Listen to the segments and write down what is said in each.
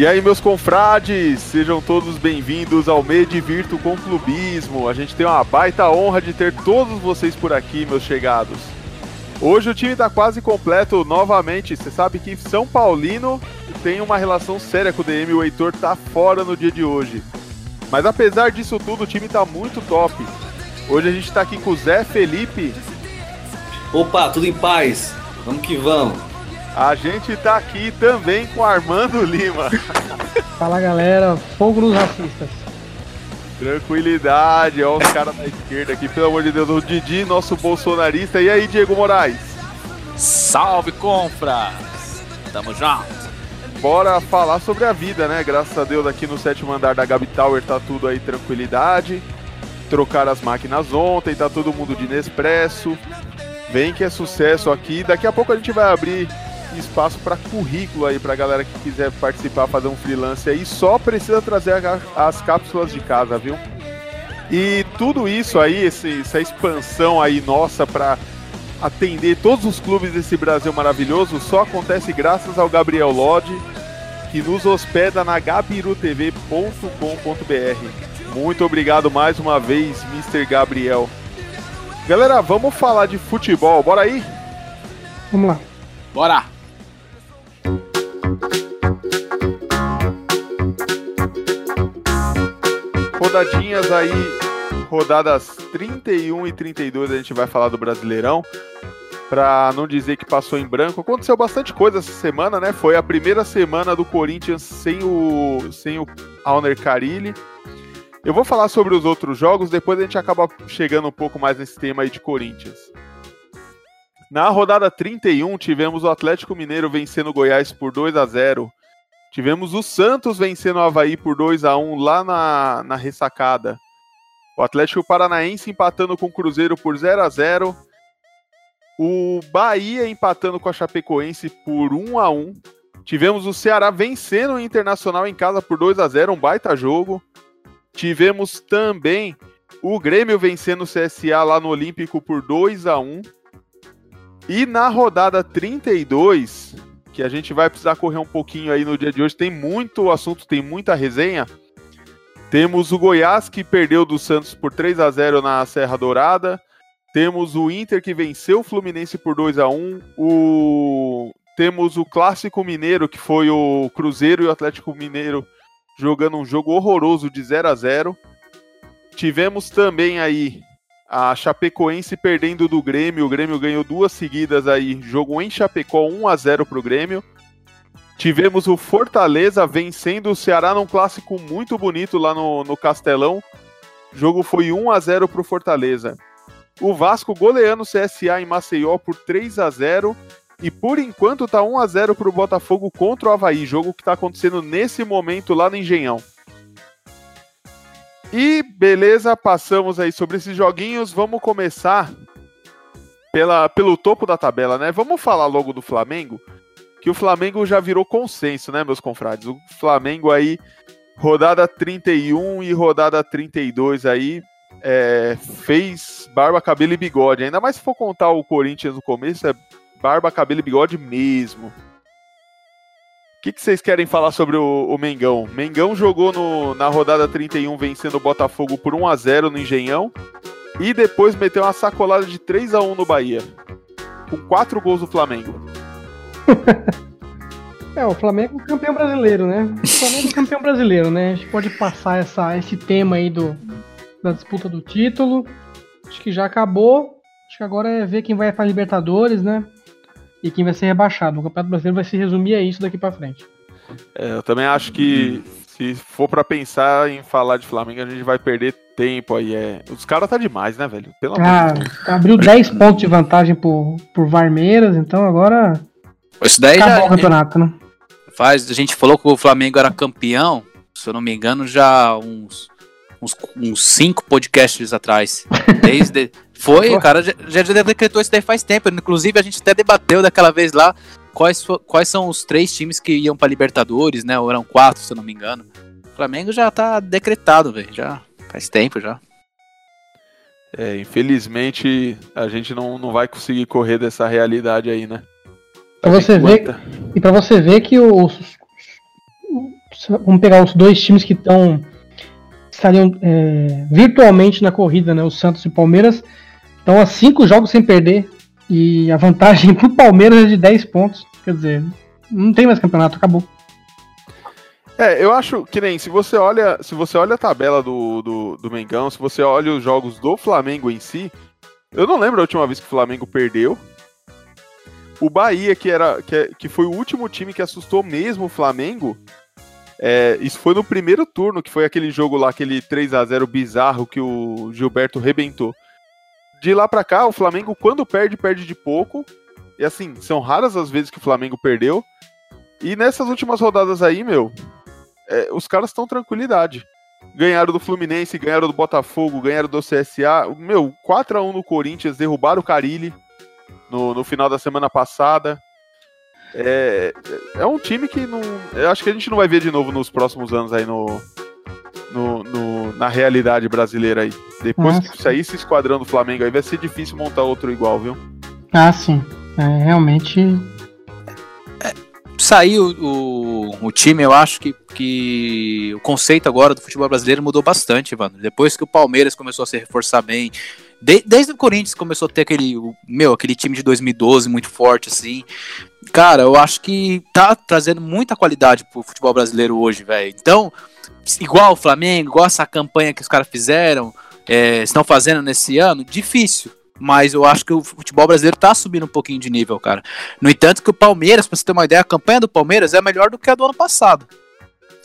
E aí, meus confrades, sejam todos bem-vindos ao Medvirto com Clubismo. A gente tem uma baita honra de ter todos vocês por aqui, meus chegados. Hoje o time está quase completo novamente. Você sabe que São Paulino tem uma relação séria com o DM, o Heitor tá fora no dia de hoje. Mas apesar disso tudo, o time tá muito top. Hoje a gente tá aqui com o Zé Felipe. Opa, tudo em paz. Vamos que vamos. A gente tá aqui também com Armando Lima. Fala galera, fogo nos racistas. Tranquilidade, ó os caras da esquerda aqui, pelo amor de Deus, o Didi, nosso bolsonarista. E aí, Diego Moraes? Salve, compras! Tamo junto! Bora falar sobre a vida, né? Graças a Deus aqui no sétimo andar da Gabi Tower tá tudo aí tranquilidade. Trocaram as máquinas ontem, tá todo mundo de Nespresso. Vem que é sucesso aqui. Daqui a pouco a gente vai abrir espaço para currículo aí para galera que quiser participar, fazer um freelance aí, só precisa trazer as cápsulas de casa, viu? E tudo isso aí, esse, essa expansão aí nossa para atender todos os clubes desse Brasil maravilhoso, só acontece graças ao Gabriel Lodge, que nos hospeda na gabirutv.com.br. Muito obrigado mais uma vez, Mr. Gabriel. Galera, vamos falar de futebol, bora aí? Vamos lá. Bora! Rodadinhas aí, rodadas 31 e 32 a gente vai falar do Brasileirão. Pra não dizer que passou em branco, aconteceu bastante coisa essa semana, né? Foi a primeira semana do Corinthians sem o sem o Alner Carilli. Eu vou falar sobre os outros jogos, depois a gente acaba chegando um pouco mais nesse tema aí de Corinthians. Na rodada 31, tivemos o Atlético Mineiro vencendo o Goiás por 2 a 0 Tivemos o Santos vencendo o Havaí por 2 a 1 lá na, na ressacada. O Atlético Paranaense empatando com o Cruzeiro por 0 a 0 O Bahia empatando com a Chapecoense por 1 a 1 Tivemos o Ceará vencendo o Internacional em casa por 2 a 0 um baita jogo. Tivemos também o Grêmio vencendo o CSA lá no Olímpico por 2 a 1 E na rodada 32, que a gente vai precisar correr um pouquinho aí no dia de hoje. Tem muito assunto, tem muita resenha. Temos o Goiás que perdeu do Santos por 3 a 0 na Serra Dourada. Temos o Inter que venceu o Fluminense por 2 a 1. O temos o Clássico Mineiro que foi o Cruzeiro e o Atlético Mineiro jogando um jogo horroroso de 0 a 0. Tivemos também aí a Chapecoense perdendo do Grêmio, o Grêmio ganhou duas seguidas aí, jogo em Chapecó 1 a 0 para o Grêmio. Tivemos o Fortaleza vencendo o Ceará num clássico muito bonito lá no, no Castelão. O jogo foi 1 a 0 para o Fortaleza. O Vasco goleando o CSA em Maceió por 3 a 0 e por enquanto tá 1 a 0 para o Botafogo contra o Havaí, jogo que está acontecendo nesse momento lá no Engenhão. E beleza, passamos aí sobre esses joguinhos. Vamos começar pela, pelo topo da tabela, né? Vamos falar logo do Flamengo, que o Flamengo já virou consenso, né, meus confrades? O Flamengo aí, rodada 31 e rodada 32 aí, é, fez barba, cabelo e bigode. Ainda mais se for contar o Corinthians no começo, é barba, cabelo e bigode mesmo. O que, que, vocês querem falar sobre o, o Mengão? Mengão jogou no, na rodada 31 vencendo o Botafogo por 1 a 0 no Engenhão e depois meteu uma sacolada de 3 a 1 no Bahia, com quatro gols do Flamengo. é, o Flamengo é campeão brasileiro, né? O Flamengo é campeão brasileiro, né? A gente pode passar essa, esse tema aí do, da disputa do título. Acho que já acabou. Acho que agora é ver quem vai para Libertadores, né? E quem vai ser rebaixado. O Campeonato Brasileiro vai se resumir a isso daqui para frente. É, eu também acho que se for para pensar em falar de Flamengo, a gente vai perder tempo aí. É... Os caras tá demais, né, velho? Pelo ah, abriu 10 pontos de vantagem por, por Varmeiras, então agora. Isso daí acabou já, o campeonato, né? Faz, a gente falou que o Flamengo era campeão, se eu não me engano, já uns uns, uns cinco podcasts atrás. Desde, foi, o cara já, já decretou isso daí faz tempo. Inclusive, a gente até debateu daquela vez lá quais, quais são os três times que iam para Libertadores, né? Ou eram quatro, se eu não me engano. O Flamengo já tá decretado, velho. Já faz tempo já. É, infelizmente a gente não, não vai conseguir correr dessa realidade aí, né? Pra você ver, e para você ver que os, vamos pegar os dois times que estão estariam é, virtualmente na corrida, né? O Santos e o Palmeiras estão a cinco jogos sem perder e a vantagem pro Palmeiras é de 10 pontos. Quer dizer, não tem mais campeonato, acabou. É, eu acho que nem se você olha, se você olha a tabela do, do, do Mengão, se você olha os jogos do Flamengo em si, eu não lembro a última vez que o Flamengo perdeu. O Bahia, que, era, que, é, que foi o último time que assustou mesmo o Flamengo, é, isso foi no primeiro turno, que foi aquele jogo lá, aquele 3 a 0 bizarro que o Gilberto rebentou. De lá pra cá, o Flamengo, quando perde, perde de pouco. E assim, são raras as vezes que o Flamengo perdeu. E nessas últimas rodadas aí, meu, é, os caras estão tranquilidade. Ganharam do Fluminense, ganharam do Botafogo, ganharam do CSA. Meu, 4x1 no Corinthians, derrubaram o Carilli no, no final da semana passada. É, é um time que não. Eu acho que a gente não vai ver de novo nos próximos anos aí no na realidade brasileira aí. Depois Nossa. que sair esse esquadrão do Flamengo aí, vai ser difícil montar outro igual, viu? Ah, sim. É, realmente. É, saiu o, o time, eu acho que, que o conceito agora do futebol brasileiro mudou bastante, mano. Depois que o Palmeiras começou a se reforçar bem, de, desde o Corinthians começou a ter aquele, meu, aquele time de 2012 muito forte, assim. Cara, eu acho que tá trazendo muita qualidade pro futebol brasileiro hoje, velho. Então, igual o Flamengo, igual essa campanha que os caras fizeram, é, estão fazendo nesse ano, difícil. Mas eu acho que o futebol brasileiro tá subindo um pouquinho de nível, cara. No entanto, que o Palmeiras, pra você ter uma ideia, a campanha do Palmeiras é melhor do que a do ano passado.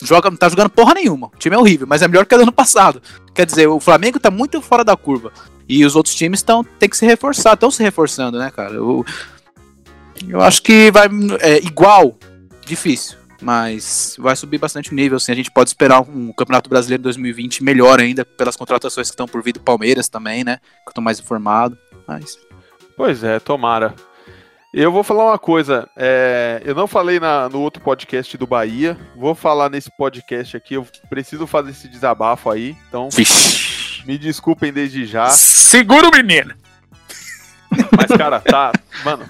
Joga, não tá jogando porra nenhuma. O time é horrível, mas é melhor que a do ano passado. Quer dizer, o Flamengo tá muito fora da curva. E os outros times estão tem que se reforçar, estão se reforçando, né, cara? Eu, eu acho que vai é, igual, difícil, mas vai subir bastante o nível. Assim, a gente pode esperar um Campeonato Brasileiro 2020 melhor ainda pelas contratações que estão por vir do Palmeiras também, né? Que estão mais informado. Mas... Pois é, tomara. Eu vou falar uma coisa. É, eu não falei na, no outro podcast do Bahia. Vou falar nesse podcast aqui. Eu preciso fazer esse desabafo aí. Então. Vixe. Me desculpem desde já. Segura o menino! Mas, cara, tá. Mano.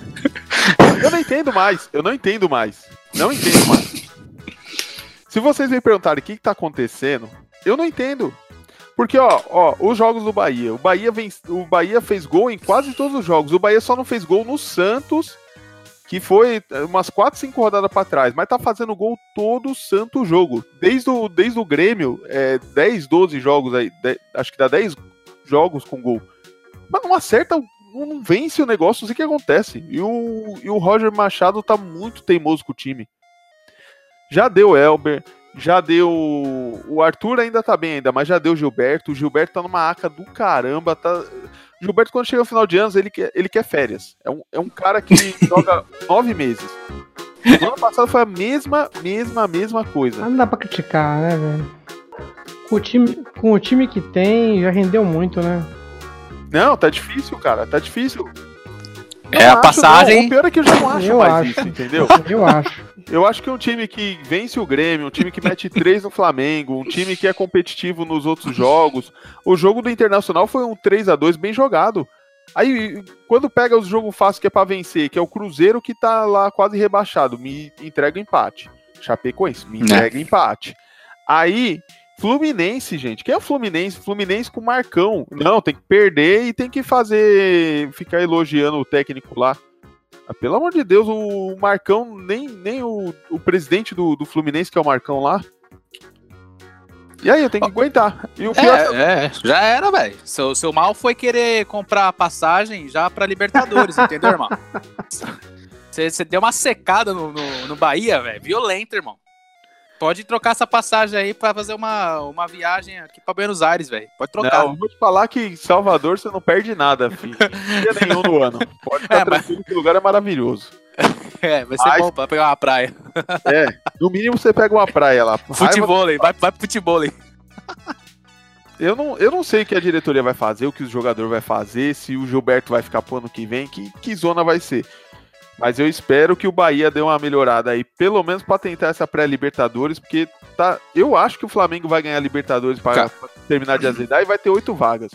Eu não entendo mais. Eu não entendo mais. Não entendo mais. Se vocês me perguntarem o que, que tá acontecendo, eu não entendo. Porque, ó, ó, os jogos do Bahia. O Bahia, vem, o Bahia fez gol em quase todos os jogos. O Bahia só não fez gol no Santos que foi eh, umas 4, 5 rodadas para trás, mas tá fazendo gol todo santo jogo. Desde o, desde o Grêmio, é, 10, 12 jogos aí, 10, acho que dá 10 jogos com gol. Mas não acerta, não vence o negócio, não sei o que acontece. E o, e o Roger Machado tá muito teimoso com o time. Já deu Elber, já deu. O Arthur ainda tá bem ainda, mas já deu Gilberto. O Gilberto tá numa aca do caramba, tá. Gilberto, quando chega no final de anos, ele quer, ele quer férias. É um, é um cara que joga nove meses. No ano passado foi a mesma, mesma, mesma coisa. Não dá pra criticar, né, velho? Com o, time, com o time que tem, já rendeu muito, né? Não, tá difícil, cara. Tá difícil. É a passagem. Não. O pior é que eu já não acho eu mais acho. isso, entendeu? Eu acho. Eu acho que um time que vence o Grêmio, um time que mete três no Flamengo, um time que é competitivo nos outros jogos. O jogo do Internacional foi um 3 a 2 bem jogado. Aí, quando pega o jogo fácil que é para vencer, que é o Cruzeiro que tá lá quase rebaixado, me entrega empate. Chapecoense, me né? entrega empate. Aí, Fluminense, gente. Quem é o Fluminense? Fluminense com Marcão. Não, tem que perder e tem que fazer. ficar elogiando o técnico lá. Ah, pelo amor de Deus, o Marcão, nem, nem o, o presidente do, do Fluminense, que é o Marcão lá. E aí, eu tenho que aguentar. E o pior... É, é já era, velho. Seu, seu mal foi querer comprar passagem já pra Libertadores, entendeu, irmão? Você deu uma secada no, no, no Bahia, velho. Violento, irmão. Pode trocar essa passagem aí pra fazer uma, uma viagem aqui pra Buenos Aires, velho. Pode trocar. Não, vou te falar que em Salvador você não perde nada, filho. Dia nenhum no ano. Pode ficar é, tranquilo mas... que o lugar é maravilhoso. É, vai ser mas... bom pra pegar uma praia. É, no mínimo você pega uma praia lá. Futebol, vai, vai pro futebol. Eu não, eu não sei o que a diretoria vai fazer, o que o jogador vai fazer, se o Gilberto vai ficar pro ano que vem, que, que zona vai ser. Mas eu espero que o Bahia dê uma melhorada aí, pelo menos para tentar essa pré-Libertadores, porque tá, eu acho que o Flamengo vai ganhar a Libertadores para terminar de azedar e vai ter oito vagas.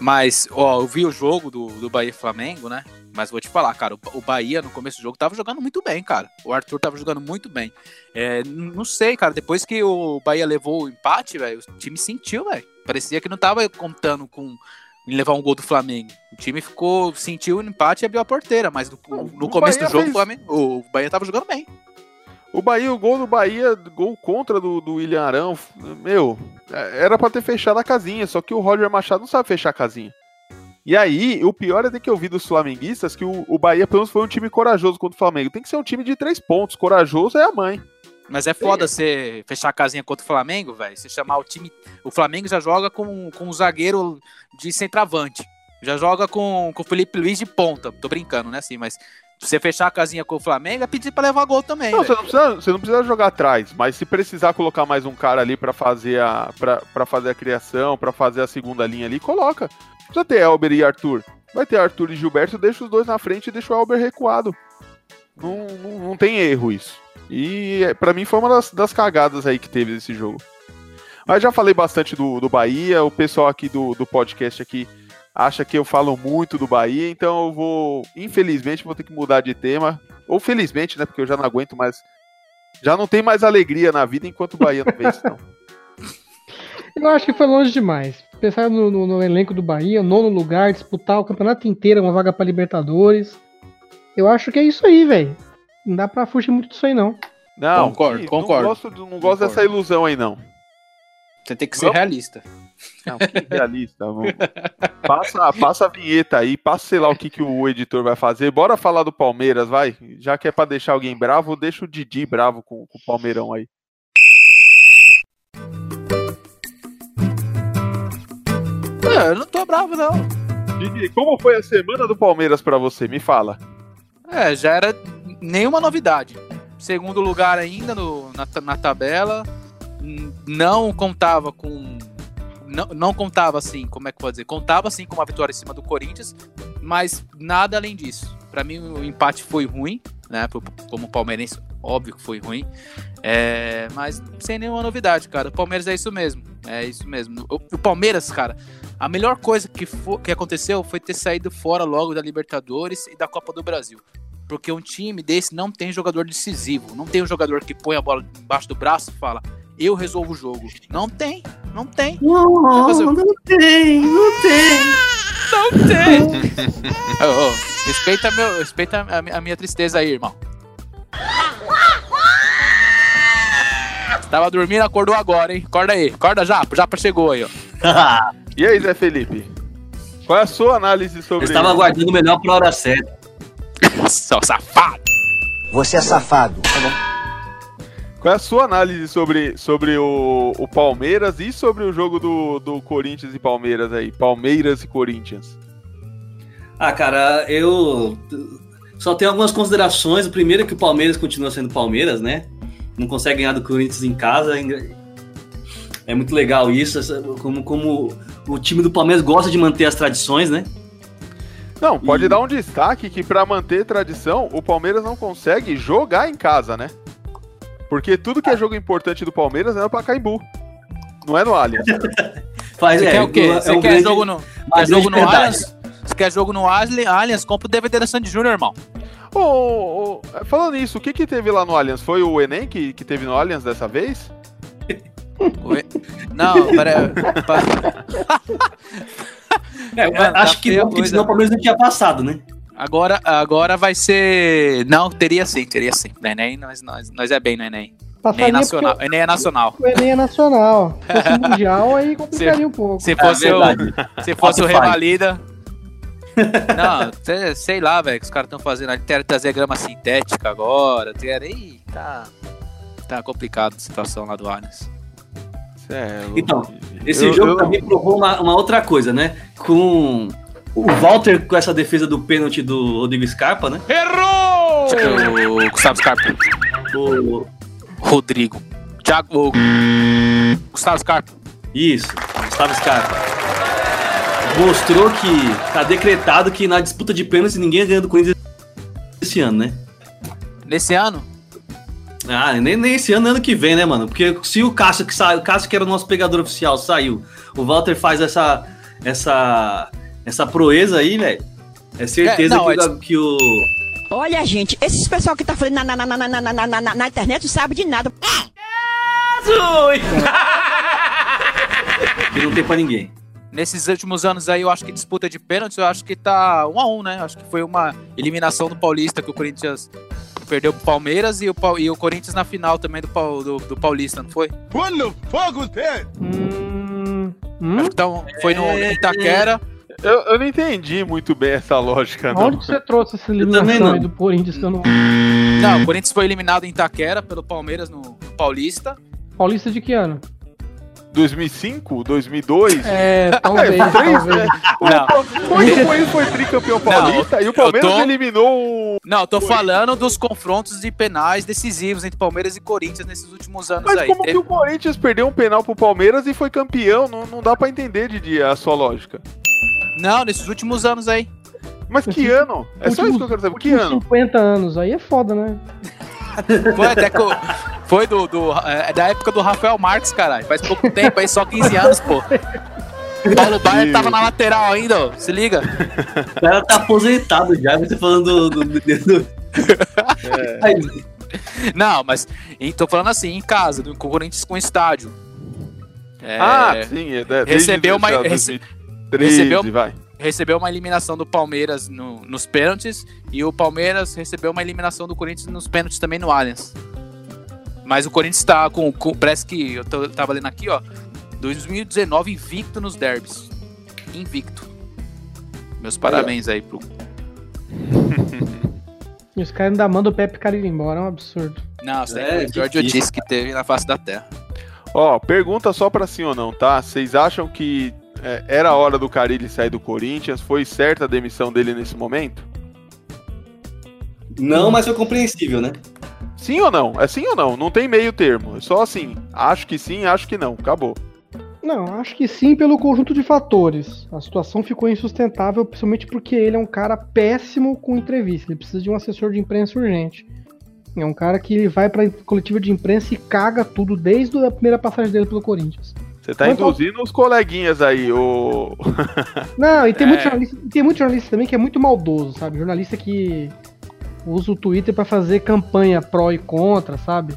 Mas, ó, eu vi o jogo do, do Bahia Flamengo, né? Mas vou te falar, cara, o, o Bahia no começo do jogo tava jogando muito bem, cara. O Arthur tava jogando muito bem. É, não sei, cara, depois que o Bahia levou o empate, velho, o time sentiu, velho. Parecia que não tava contando com em levar um gol do Flamengo. O time ficou, sentiu o empate e abriu a porteira, mas no, no começo Bahia do jogo fez- o, Flamengo, o Bahia tava jogando bem. O Bahia, o gol do Bahia, gol contra do, do William Arão, meu, é, era pra ter fechado a casinha, só que o Roger Machado não sabe fechar a casinha. E aí, o pior é ter que ouvir dos flamenguistas que o, o Bahia, pelo menos, foi um time corajoso contra o Flamengo. Tem que ser um time de três pontos. Corajoso é a mãe. Mas é foda você fechar a casinha contra o Flamengo, velho. Você chamar o time. O Flamengo já joga com, com um zagueiro de centroavante. Já joga com, com o Felipe Luiz de ponta. Tô brincando, né? Assim, mas se você fechar a casinha com o Flamengo, é pedir pra levar gol também. Não, você não, precisa, você não precisa jogar atrás, mas se precisar colocar mais um cara ali pra fazer a pra, pra fazer a criação, pra fazer a segunda linha ali, coloca. Precisa ter Elber e Arthur. Vai ter Arthur e Gilberto, deixa os dois na frente e deixa o Elber recuado. Não, não, não tem erro isso. E é, pra mim foi uma das, das cagadas aí que teve nesse jogo. Mas já falei bastante do, do Bahia, o pessoal aqui do, do podcast aqui acha que eu falo muito do Bahia, então eu vou, infelizmente, vou ter que mudar de tema. Ou felizmente, né? Porque eu já não aguento mais. Já não tem mais alegria na vida enquanto o Bahia não vence, não. Eu acho que foi longe demais. Pensar no, no- no elenco do Bahia, nono lugar, disputar o campeonato inteiro, uma vaga pra Libertadores. Eu acho que é isso aí, velho. Não dá pra fugir muito disso aí, não. Não, Concordo, que- concordo. Não gosto, não gosto Concordo. dessa ilusão aí, não. Você tem que ser Vamos- realista. Não, que realista. vamos. Passa, passa a vinheta aí, passa sei lá o que, que o editor vai fazer. Bora falar do Palmeiras, vai. Já que é pra deixar alguém bravo, deixa o Didi bravo com, com o Palmeirão aí. É, eu não tô bravo, não. Didi, como foi a semana do Palmeiras pra você? Me fala. É, já era nenhuma novidade. Segundo lugar ainda no, na, na tabela. Não contava com. Não, não contava assim, como é que eu vou dizer? Contava assim com uma vitória em cima do Corinthians, mas nada além disso. Pra mim o empate foi ruim, né? Como palmeirense, óbvio que foi ruim. É, mas sem nenhuma novidade, cara. O Palmeiras é isso mesmo. É isso mesmo. O, o Palmeiras, cara, a melhor coisa que, fo- que aconteceu foi ter saído fora logo da Libertadores e da Copa do Brasil. Porque um time desse não tem jogador decisivo. Não tem um jogador que põe a bola embaixo do braço e fala, eu resolvo o jogo. Não tem, não tem. Não, fazer- não tem, não tem. Não tem. Ô, ô, respeita, meu, respeita a, a minha tristeza aí, irmão. Tava dormindo, acordou agora, hein? Acorda aí, acorda já, Japa chegou aí, ó. E aí, Zé Felipe? Qual é a sua análise Eu sobre estava aguardando o melhor pra hora certa. Seu safado. Você é safado. Qual é a sua análise sobre, sobre o, o Palmeiras e sobre o jogo do, do Corinthians e Palmeiras aí? Palmeiras e Corinthians. Ah, cara, eu só tenho algumas considerações. O primeiro é que o Palmeiras continua sendo Palmeiras, né? Não consegue ganhar do Corinthians em casa. É muito legal isso, como, como o time do Palmeiras gosta de manter as tradições, né? Não, pode E- dar um destaque que pra manter tradição, o Palmeiras não consegue jogar em casa, né? Porque tudo que é jogo importante do Palmeiras é no Pacaembu. Não é no Allianz. Faz, Você é, quer o quê? é Você um quer grande- jogo no, quer jogo grande no. Allianz? Você quer jogo no Allianz? Compra o DVD da Sandy Júnior, irmão. Ô, ô, falando nisso, o que que teve lá no Allianz? Foi o Enem que, que teve no Allianz dessa vez? Oi? Não, pera. pa- É, eu Mano, tá acho que não, porque senão o Palmeiras não tinha passado, né? Agora, agora vai ser. Não, teria sim, teria sim. No Enem, nós, nós, nós é bem no Enem. Enem é nacional. porque Enem é nacional. o Enem é nacional. Se fosse mundial, aí complicaria um pouco. Se fosse, É o, se fosse o. Revalida. Não, sei, lá, velho, que os caras estão fazendo. ali, Querem trazer grama sintética agora. Ih, tá. Tá complicado a situação lá do Allianz. É, Então, Esse eu- jogo eu- também provou uma, uma outra coisa, né? Com o Walter com essa defesa do pênalti do Rodrigo Scarpa, né? O Gustavo Scarpa. O, Rodrigo. Thiago. o Gustavo Scarpa. isso, Gustavo Scarpa. Mostrou que tá decretado que na disputa de pênaltis ninguém ganha do Corinthians esse ano, né? Nesse ano, ah, nem, nem esse ano, ano que vem, né, mano? Porque se o Cássio que saiu, o Cássio que era o nosso pegador oficial, saiu, o Walter faz essa essa essa proeza aí, velho. É certeza é, não, que, é que o Olha, gente, esses pessoal que tá falando na, na, na, na, na, na, na, na internet não sabe de nada. É. Jesus! que não tem pra ninguém. Nesses últimos anos aí, eu acho que disputa de pênaltis, eu acho que tá um a um, né? Acho que foi uma eliminação do Paulista que o Corinthians perdeu pro Palmeiras e o, e o Corinthians na final também do, do, do Paulista, não foi? Hum, hum? Acho que tá um- foi no É, Itaquera. Eu, eu não entendi muito bem essa lógica, não. Onde que você trouxe essa eliminação não. aí do Corinthians que eu não. Não, o Corinthians foi eliminado em Itaquera pelo Palmeiras no, no Paulista. Paulista de que ano? 2005? 2002? É, talvez, É, três, talvez. né? Não. Foi, o Corinthians foi tricampeão paulista e o Palmeiras tô- eliminou o. Não, eu tô falando dos confrontos de penais decisivos entre Palmeiras e Corinthians nesses últimos anos Mas aí. como Teve- que o Corinthians perdeu um penal pro Palmeiras e foi campeão? Não, não dá pra entender, Didi, a sua lógica. Não, nesses últimos anos aí. Mas que ano? É só isso que eu quero saber. Que ano? 50 anos, aí é foda, né? Foi até que o- Foi do, do- é, da época do Rafael Marques, caralho. Faz pouco tempo aí, só 15 anos, pô. Paulo Baier tava na lateral ainda, ó. Se liga. O cara tá aposentado já, você falando do. do, do- do- Aí, Não, mas tô falando assim, em casa, do com o Corinthians com estádio. É, Ah, sim. É, recebeu uma- 2013, recebeu- vai. Recebeu uma eliminação do Palmeiras no- nos pênaltis e o Palmeiras recebeu uma eliminação do Corinthians nos pênaltis também no Allianz. Mas o Corinthians tá com, com parece que eu tô- tava lendo aqui, ó, 2019 invicto nos derbys. Invicto. Meus parabéns aí pro E os caras ainda mandam o Pepe Carilho embora, é um absurdo. Não, isso É, foi o difícil. idiotice que teve na face da terra. Ó, pergunta só pra sim ou não, tá? Vocês acham que é, era a hora do Carilli sair do Corinthians? Foi certa a demissão dele nesse momento? Não, mas foi compreensível, né? Sim ou não? É sim ou não? Não tem meio termo. É só assim. Acho que sim, acho que não. Acabou. Não, acho que sim pelo conjunto de fatores. A situação ficou insustentável, principalmente porque ele é um cara péssimo com entrevista. Ele precisa de um assessor de imprensa urgente. É um cara que ele vai pra coletiva de imprensa e caga tudo desde a primeira passagem dele pelo Corinthians. Você tá ao- induzindo os coleguinhas aí, o. Não, e tem, É. muito jornalista, tem muito jornalista também que é muito maldoso, sabe? Jornalista que usa o Twitter pra fazer campanha pró e contra, sabe?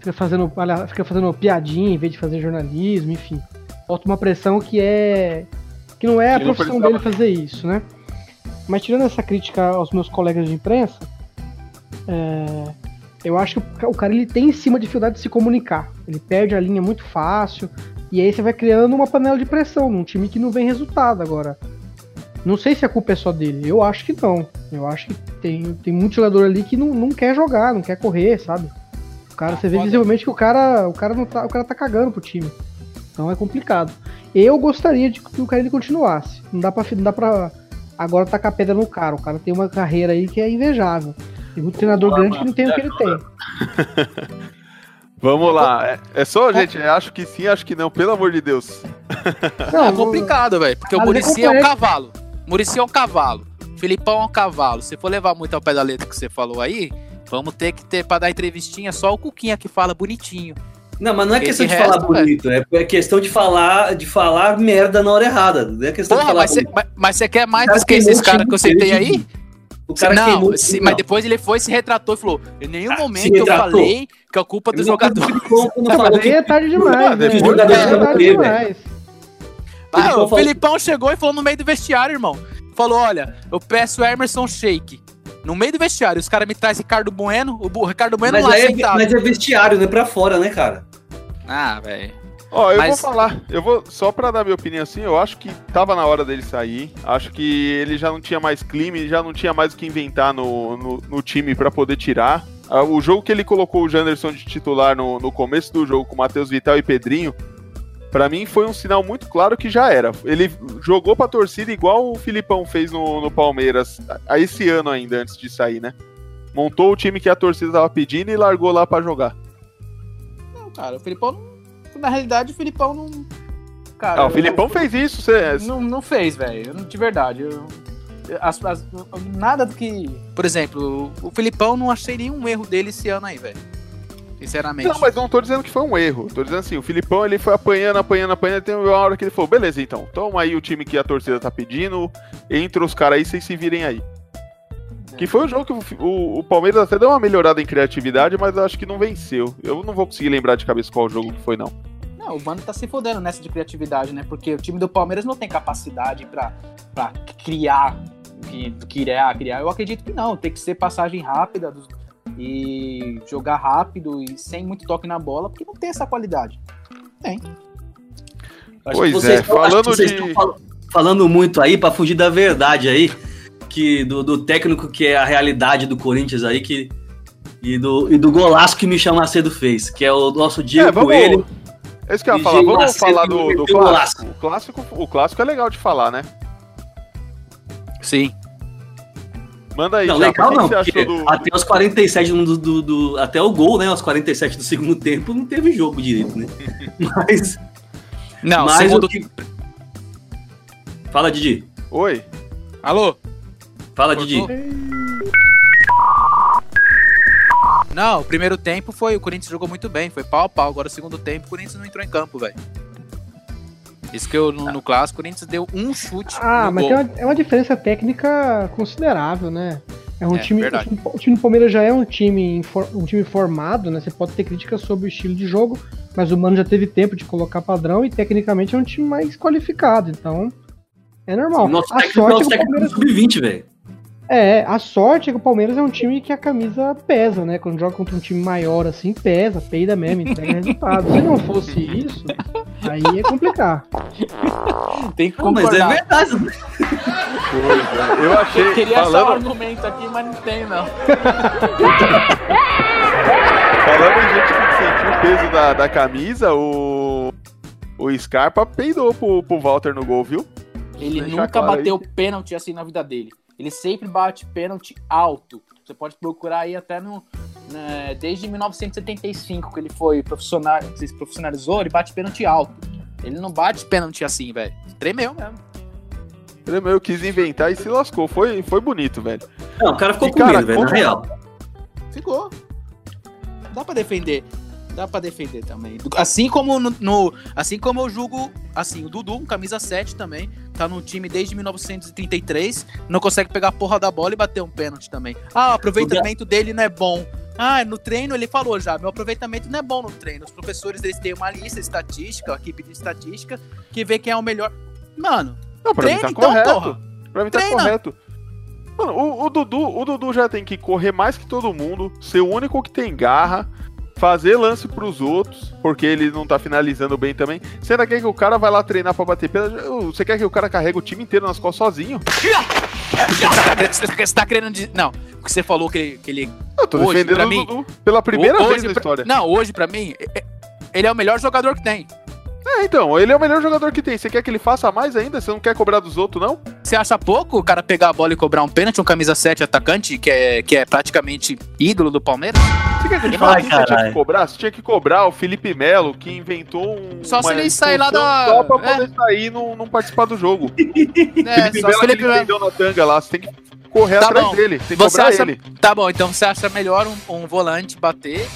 Fica fazendo, fica fazendo piadinha em vez de fazer jornalismo, enfim. Bota uma pressão que é. que não é a Que profissão dele fazer isso, né? Mas tirando essa crítica aos meus colegas de imprensa, é, eu acho que o ca- o cara ele tem em cima dificuldade de se comunicar. Ele perde a linha muito fácil. E aí você vai criando uma panela de pressão num time que não vem resultado agora. Não sei se a culpa é só dele. Eu acho que não. Eu acho que tem, tem muito jogador ali que não, não quer jogar, não quer correr, sabe? O cara, Ah, você vê visivelmente que o cara, o cara não tá, o cara tá cagando pro time. Então é complicado. Eu gostaria de que o cara ele continuasse. Não dá pra, não dá pra agora tacar pedra no cara. O cara tem uma carreira aí que é invejável. Tem muito treinador grande que não tem o que ele tem. Vamos lá. É, é só, gente, eu acho que sim, acho que não, pelo amor de Deus. Não, é complicado, velho. Porque o é Murici é um cavalo. Murici é um cavalo. Filipão é um cavalo. Se for levar muito ao pé da letra que você falou aí, vamos ter que ter pra dar entrevistinha só o Cuquinha que fala bonitinho. Não, mas não é questão de resto, falar bonito, é é questão de falar, de falar merda na hora errada. Não é questão de Porra, falar mas você bonito. mas- mas você quer mais do que esses caras que eu citei de- aí? O cara não, não. mas depois ele foi, se retratou e falou: em nenhum Ah, momento eu falei que a culpa do não jogador. acredito que o Filipão, quando mas falou aí é tarde demais. Né? jogador é não tarde quer, demais. Ah, o Filipão chegou e falou no meio do vestiário, irmão. Falou: olha, eu peço Emerson Shake. No meio do vestiário, os caras me trazem Ricardo Bueno, o Ricardo Bueno Mas, lá é, sentado. mas é vestiário, não é pra fora, né, cara? Ah, velho. Ó, eu Mas- vou falar, eu vou, só pra dar minha opinião assim, eu acho que tava na hora dele sair, acho que ele já não tinha mais clima, ele já não tinha mais o que inventar no, no, no time pra poder tirar. Ah, O jogo que ele colocou o Janderson de titular no, no começo do jogo com Matheus Vital e Pedrinho, pra mim foi um sinal muito claro que já era. Ele jogou pra torcida igual o Filipão fez no, no Palmeiras, a, esse ano ainda, antes de sair, né? Montou o time que a torcida tava pedindo e largou lá pra jogar. Não, cara, o Filipão não. Na realidade, o Filipão não. Cara, Ah, o Filipão fez isso, cê, Não, não fez, velho. Não- De verdade. Eu, as- as- nada do que. Por exemplo, o Filipão não achei nenhum erro dele esse ano aí, velho. Sinceramente. Não, mas não tô dizendo que foi um erro. Tô dizendo assim, o Filipão ele foi apanhando, apanhando, apanhando. Tem uma hora que ele falou: beleza, então, toma aí o time que a torcida tá pedindo, entra os caras aí, vocês se virem aí. Que foi o jogo que o, o- o Palmeiras até deu uma melhorada em criatividade, mas eu acho que não venceu. Eu não vou conseguir lembrar de cabeça qual jogo que foi, não. Não, o Mano tá se fodendo nessa de criatividade, né? Porque o time do Palmeiras não tem capacidade pra, pra criar, que, criar, criar. Eu acredito que não. Tem que ser passagem rápida dos- e jogar rápido e sem muito toque na bola, porque não tem essa qualidade. Acho Pois é, estão- acho que falando vocês de- fal- falando muito aí pra fugir da verdade aí, que do, do técnico que é a realidade do Corinthians aí, que, e, do, e do golaço que o Michel Macedo fez, que é o nosso Diego É, vamos- Coelho. É isso que eu ia falar. Vamos falar do, do clássico. O clássico. O clássico é legal de falar, né? Sim. Manda aí, Não, Japa, legal não, do. até os 47 do, do, do- Até o gol, né? Os 47 do segundo tempo não teve jogo direito, né? Mas. Não, mas segundo. o que- Fala, Didi. Oi? Alô? Fala, Didi. Cortou? Não, o primeiro tempo foi. O Corinthians jogou muito bem, foi pau a pau. Agora, o segundo tempo, o Corinthians não entrou em campo, velho. Isso que eu, no, no clássico, o Corinthians deu um chute. Ah, no mas gol. tem uma, é uma diferença técnica considerável, né? É um É, time, o verdade. time. O time do Palmeiras já é um time, um time formado, né? Você pode ter críticas sobre o estilo de jogo, mas o Mano já teve tempo de colocar padrão e tecnicamente é um time mais qualificado. Então, é normal. Nosso a técnico é sorte é técnico Palmeiras. sub-20, velho. É, a sorte é que o Palmeiras é um time que a camisa pesa, né? Quando joga contra um time maior assim, pesa, peida mesmo, entrega resultado. Se não fosse isso, aí é complicar. Tem que Não, mas é concordar. verdade. Pois é, Eu achei. Eu queria achar um falando, argumento aqui, mas não tem, não. falando em gente que sentiu o peso da, da camisa, o. O Scarpa peidou pro, pro Walter no gol, viu? Ele Deixa nunca claro aí. bateu pênalti assim na vida dele. Ele sempre bate pênalti alto. Você pode procurar aí até no. né, desde 1975, que ele foi profissional, se profissionalizou, ele bate pênalti alto. Ele não bate Pênalti assim, velho. Tremeu mesmo. Ele meu, quis inventar e se lascou. Foi, foi bonito, velho. Não, o cara ficou E, com cara, medo, velho, na real. Ficou. Dá pra defender. Dá pra defender também. Assim como no, no- assim como eu julgo, assim, o Dudu, um camisa 7 também, tá no time desde 1933, não consegue pegar a porra da bola e bater um pênalti também. Ah, o aproveitamento dele não é bom. Ah, no treino ele falou já, meu aproveitamento não é bom no treino. Os professores eles têm uma lista estatística, uma equipe de estatística, que vê quem é o melhor. Mano, Não, pra Treina, mim tá então, correto. porra. Pra mim tá Treina. correto. Mano, o, o Dudu, o Dudu já tem que correr mais que todo mundo, ser o único que tem garra, fazer lance pros outros, porque ele não tá finalizando bem também. Você ainda quer que o cara vai lá treinar pra bater pênalti? Você quer que o cara carregue o time inteiro nas costas sozinho? você tá- querendo dizer. Não, porque você falou que ele. Que ele Eu tô Hoje, defendendo o mim, pela primeira hoje vez na história. Não, hoje pra mim, é- é- ele é o melhor jogador que tem. É, então, ele é o melhor jogador que tem. Você quer que ele faça mais ainda? Você não quer cobrar dos outros, não? Você acha pouco o cara pegar a bola e cobrar um pênalti, um camisa 7 atacante, que é, que é praticamente ídolo do Palmeiras? Você quer que ele fale que você tinha que cobrar? Você tinha que cobrar o Felipe Melo, que inventou um. Só se ele sair lá da- Só pra é. poder sair e não, não participar do jogo. É, Felipe só Melo Felipe ele Melo. na tanga lá, você tem que correr Tá atrás bom. dele, tem que Você cobrar acha- ele. Tá bom, então você acha melhor um, um volante bater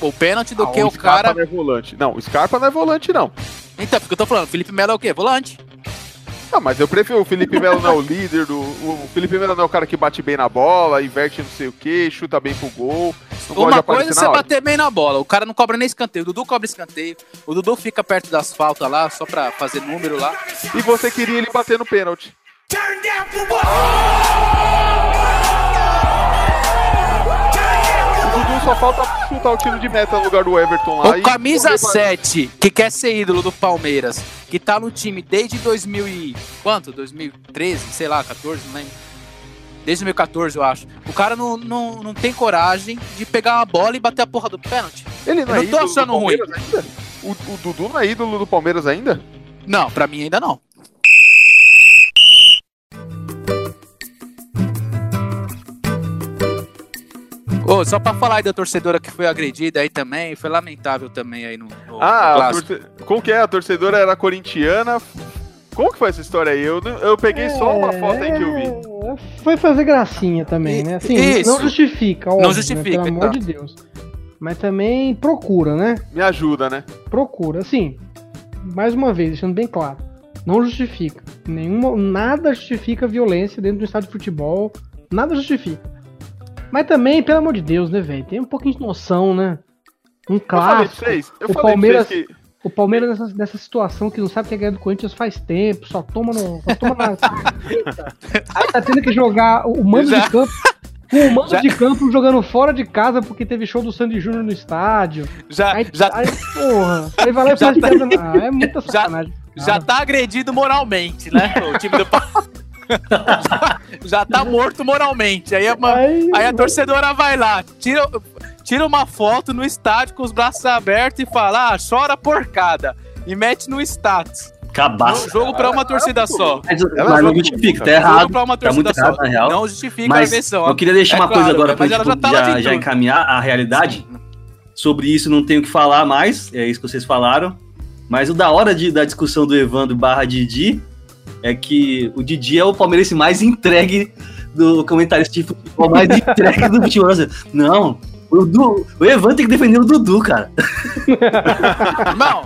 o pênalti do Ah, que o Scarpa cara. não é volante. Não, o Scarpa não é volante, não. Então, porque eu tô falando, Felipe Melo é o quê? Volante. Ah, mas eu prefiro o Felipe Melo não é o líder do. O Felipe Melo não é o cara que bate bem na bola, inverte não sei o que, chuta bem pro gol. Uma coisa é você bater bem na bola. O cara não cobra nem escanteio. O Dudu cobra escanteio. O Dudu fica perto das faltas lá, só pra fazer número lá. E você queria ele bater no pênalti. O Dudu só falta chutar o tiro de meta no lugar do Everton lá. O camisa correr pra- 7, que quer ser ídolo do Palmeiras, que tá no time desde 2000 e... Quanto? 2013? Sei lá, 14, não lembro. Desde 2014, eu acho. O cara não, não, não tem coragem de pegar uma bola e bater a porra do pênalti. Ele não Eu é não tô achando ruim. Ainda? O, o Dudu não é ídolo do Palmeiras ainda? Não, pra mim ainda não. Só pra falar aí da torcedora que foi agredida aí também, foi lamentável também aí no, no Ah, no torce... como que é? A torcedora era corintiana. Como que foi essa história aí? Eu, não- eu peguei só uma foto aí que eu vi. É, Foi fazer gracinha também, né? Assim, Isso. não justifica, óbvio, Não né? justifica, Pelo amor então. de Deus. mas também procura, né? Me ajuda, né? Procura. Assim, mais uma vez, deixando bem claro, não justifica. Nenhuma, nada justifica violência dentro do estádio de futebol. Nada justifica. Mas também, pelo amor de Deus, né, velho? Tem um pouquinho de noção, né? Um Eu falei pra clássico. vocês, eu o falei Palmeiras- pra vocês que. O Palmeiras nessa, nessa situação que não sabe que é ganhar do Corinthians faz tempo, só toma no. Só toma na. Aí tá tendo que jogar o mando Já- de campo. Com o mando Já- de campo jogando fora de casa porque teve show do Sandy Júnior no estádio. Já, Aí, já, aí, porra. Aí vai lá e Já faz tá-. Ah, é muita Já- sacanagem. já tá agredido moralmente, né? O time do Palmeiras. já, já tá morto moralmente. Aí, é uma- Aí, aí a torcedora vai lá, tira, tira uma foto no estádio com os braços abertos e fala: ah, chora porcada. E mete no status. Cabaço. Jogo pra uma torcida só. Mas, não justifica, tá muito, errado. Jogo pra uma Tá torcida muito só. errado, na real. Não justifica a Mas agressão. eu queria deixar É uma coisa claro, agora pra gente já tá já, já encaminhar a realidade. Sobre isso não tenho o que falar mais, é isso que vocês falaram. Mas o da hora de, da discussão do Evandro barra Didi é que o Didi é o palmeirense mais entregue do comentarista de futebol, mais entregue do futebol. brasileiro. Não, o, Du, o Evandro tem que defender o Dudu, cara. Irmão,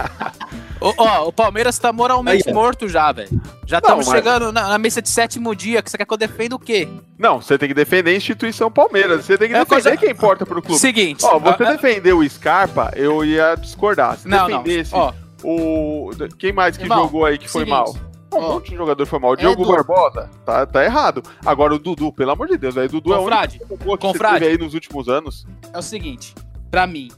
o, ó, o Palmeiras tá moralmente Aí, morto já, velho. Já Não, estamos mas- chegando na, na mesa de sétimo dia. Que você quer que eu defenda o quê? Não, você tem que defender a instituição Palmeiras. Você tem que É defender coisa- quem importa pro clube. Seguinte. Ó, você defender o Scarpa, eu ia discordar. Se não, não. defendesse Ó, o. Quem mais que Irmão, jogou aí que foi seguinte, mal? Um ó, monte de jogador foi mal. O é Diogo Barbosa, tá, tá errado. Agora o Dudu, pelo amor de Deus, aí o Dudu é o único Confrade, que confrade. teve aí nos últimos anos. é o seguinte. Pra mim,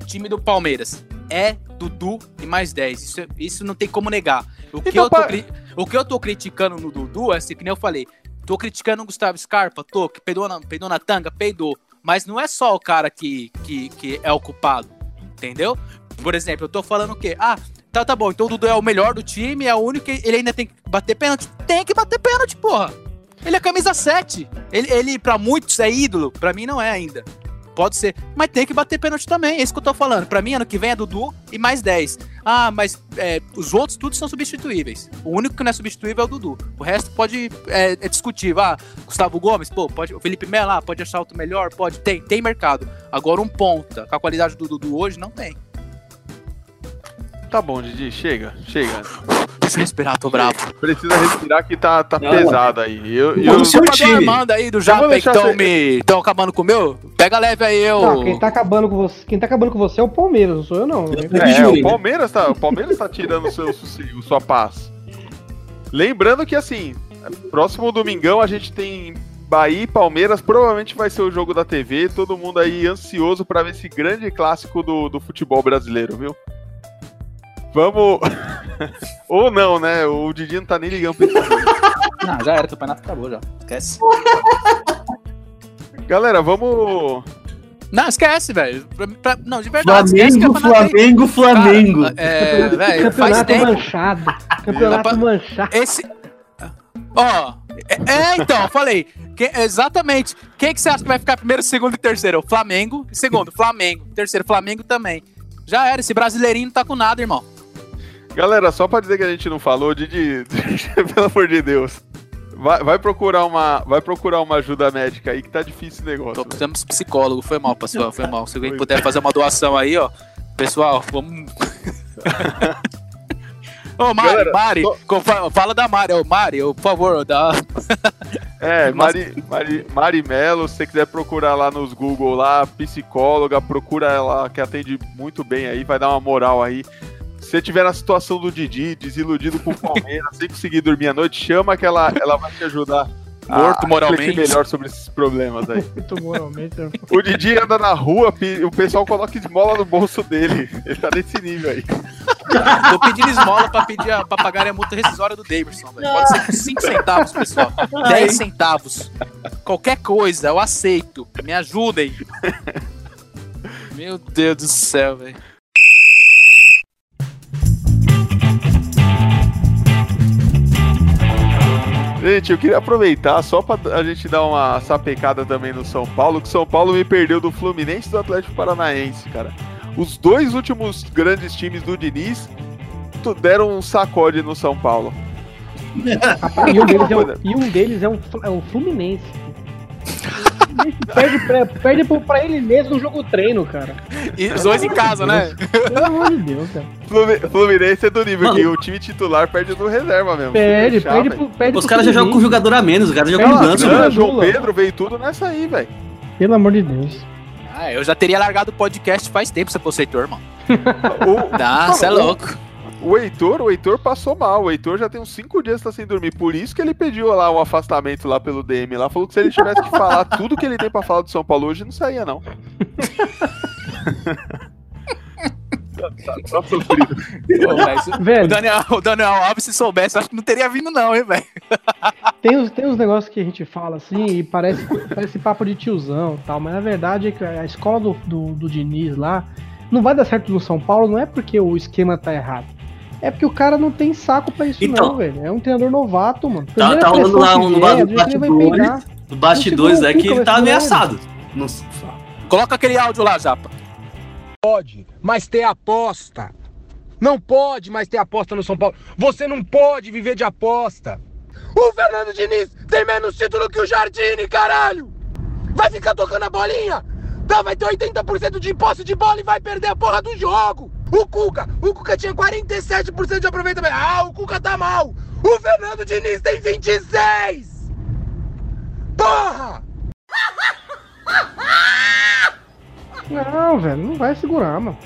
o time do Palmeiras é Dudu e mais 10. Isso, é- isso não tem como negar. O que, Então, eu tô, pa- o que eu tô criticando no Dudu é assim, que nem eu falei. Tô criticando o Gustavo Scarpa, tô, que peidou na, peidou na tanga, peidou. Mas não é só o cara que, que, que é o culpado, entendeu? Por exemplo, eu tô falando o quê? Ah, tá, tá bom, então o Dudu é o melhor do time, é o único que ele ainda tem que bater pênalti. Tem que bater pênalti, porra. Ele é camisa 7. Ele, ele pra muitos, é ídolo. Pra mim, não é ainda. Pode ser. Mas tem que bater pênalti também. É isso que eu tô falando. Pra mim, ano que vem é Dudu e mais 10. Ah, mas é, os outros todos são substituíveis. O único que não é substituível é o Dudu. O resto pode é, é discutível. Ah, Gustavo Gomes, pô, pode. O Felipe Melo, ah, pode achar outro melhor? Pode. Tem, tem mercado. Agora um ponta, com a qualidade do Dudu hoje, não tem. Tá bom, Didi, chega, chega. Eu respirar, tô bravo. Precisa respirar que tá, tá Não, pesado aí. Eu, Não, eu, o seu time. Armando aí do Japa que você- me. estão acabando com o meu? Pega leve aí, eu. Não, quem tá acabando com você, quem tá acabando com você é o Palmeiras, não sou eu não. É, Júlio, o Palmeiras tá, o Palmeiras tá tirando o seu sossego, sua paz. Lembrando que assim, próximo domingão a gente tem Bahia e Palmeiras, provavelmente vai ser o jogo da TV, todo mundo aí ansioso pra ver esse grande clássico do, do futebol brasileiro, viu? Vamos. Ou não, né? O Didi não tá nem ligando pra isso. Não, já era, o campeonato acabou já. Esquece. Galera, vamos. Não, esquece, velho. Pra- pra- Não, de verdade, esquece Flamengo, campeonato aí. Flamengo, Flamengo. Cara, é, velho, faz Campeonato tempo. manchado. Campeonato manchado. Esse. Ó, é, é, então, eu falei. Que- exatamente. Quem que você acha que vai ficar primeiro, segundo e terceiro? Flamengo. Segundo, Flamengo. Terceiro, Flamengo também. Já era, esse brasileirinho não tá com nada, irmão. Galera, só pra dizer que a gente não falou, Didi, pelo amor de Deus. Vai, vai procurar uma, vai procurar uma ajuda médica aí que tá difícil o negócio. Tô precisando de psicólogo. Foi mal, pessoal. Foi mal. Se alguém puder fazer uma doação aí, ó. Pessoal, vamos. Ô, Mari, Galera, Mari, fa- fala da Mari. Ô, Mari, ô, por favor, dá. É, Mari, Mari, Mari Melo, se você quiser procurar lá nos Google lá, psicóloga, procura ela que atende muito bem aí, vai dar uma moral aí. Se você tiver na situação do Didi, desiludido com o Palmeiras, sem conseguir dormir à noite, chama que ela, ela vai te ajudar Morto a moralmente. melhor sobre esses problemas aí. Muito moralmente. eu- O Didi anda na rua, o pessoal coloca esmola no bolso dele. Ele tá nesse nível aí. Tô pedindo esmola pra, pedir a, pra pagar a multa rescisória do Davidson, velho. Pode ser 5 centavos, pessoal. 10 centavos. Qualquer coisa, eu aceito. Me ajudem. Meu Deus do céu, velho. Gente, eu queria aproveitar só pra a gente dar uma sapecada também no São Paulo, que São Paulo me perdeu do Fluminense e do Atlético Paranaense, cara. Os dois últimos grandes times do Diniz deram um sacode no São Paulo. E um deles é e um deles é o, é o Fluminense. Perde, pra, perde pra ele mesmo no jogo treino, cara. E os dois em casa, né? Pelo amor de Deus, cara. Flumi- Fluminense é do nível Mano. que o time titular perde no reserva mesmo. Perde, deixar, perde, pro, perde Os caras já jogam com jogador a menos, os caras jogam É, com mano. Não, João Lula. Pedro veio tudo nessa aí, velho. Pelo amor de Deus. Ah, eu já teria largado o podcast faz tempo se eu fosse Heitor, mano. O, Tá, cê é louco. O Heitor, o Heitor passou mal. O Heitor já tem uns cinco dias que tá sem dormir. Por isso que ele pediu lá um afastamento lá pelo DM lá. Falou que se ele tivesse que falar tudo que ele tem pra falar do São Paulo hoje, não saía, não. Tá sofrido. Velho, o, Daniel, o Daniel Alves, se soubesse, acho que não teria vindo, não, hein, velho. tem uns, tem uns negócios que a gente fala assim e parece, parece papo de tiozão e tal, mas na verdade é que a escola do, do, do Diniz lá não vai dar certo no São Paulo, não é porque o esquema tá errado. É porque o cara não tem saco pra isso, Então. não, velho. É um treinador novato, mano. Tá, Primeira tá rolando lá um vier, no do vai bastidores, no bastidores é que ele tá ameaçado. Não- Coloca aquele áudio lá, Japa. pode mais ter aposta. Não pode mais ter aposta no São Paulo. Você não pode viver de aposta. O Fernando Diniz tem menos título que o Jardine, caralho! Vai ficar tocando a bolinha? Tá, vai ter 80% de posse de bola e vai perder a porra do jogo! O Cuca, o Cuca tinha 47% de aproveitamento. Ah, o Cuca tá mal! O Fernando Diniz tem 26! Porra! Não, velho, não vai segurar, mano.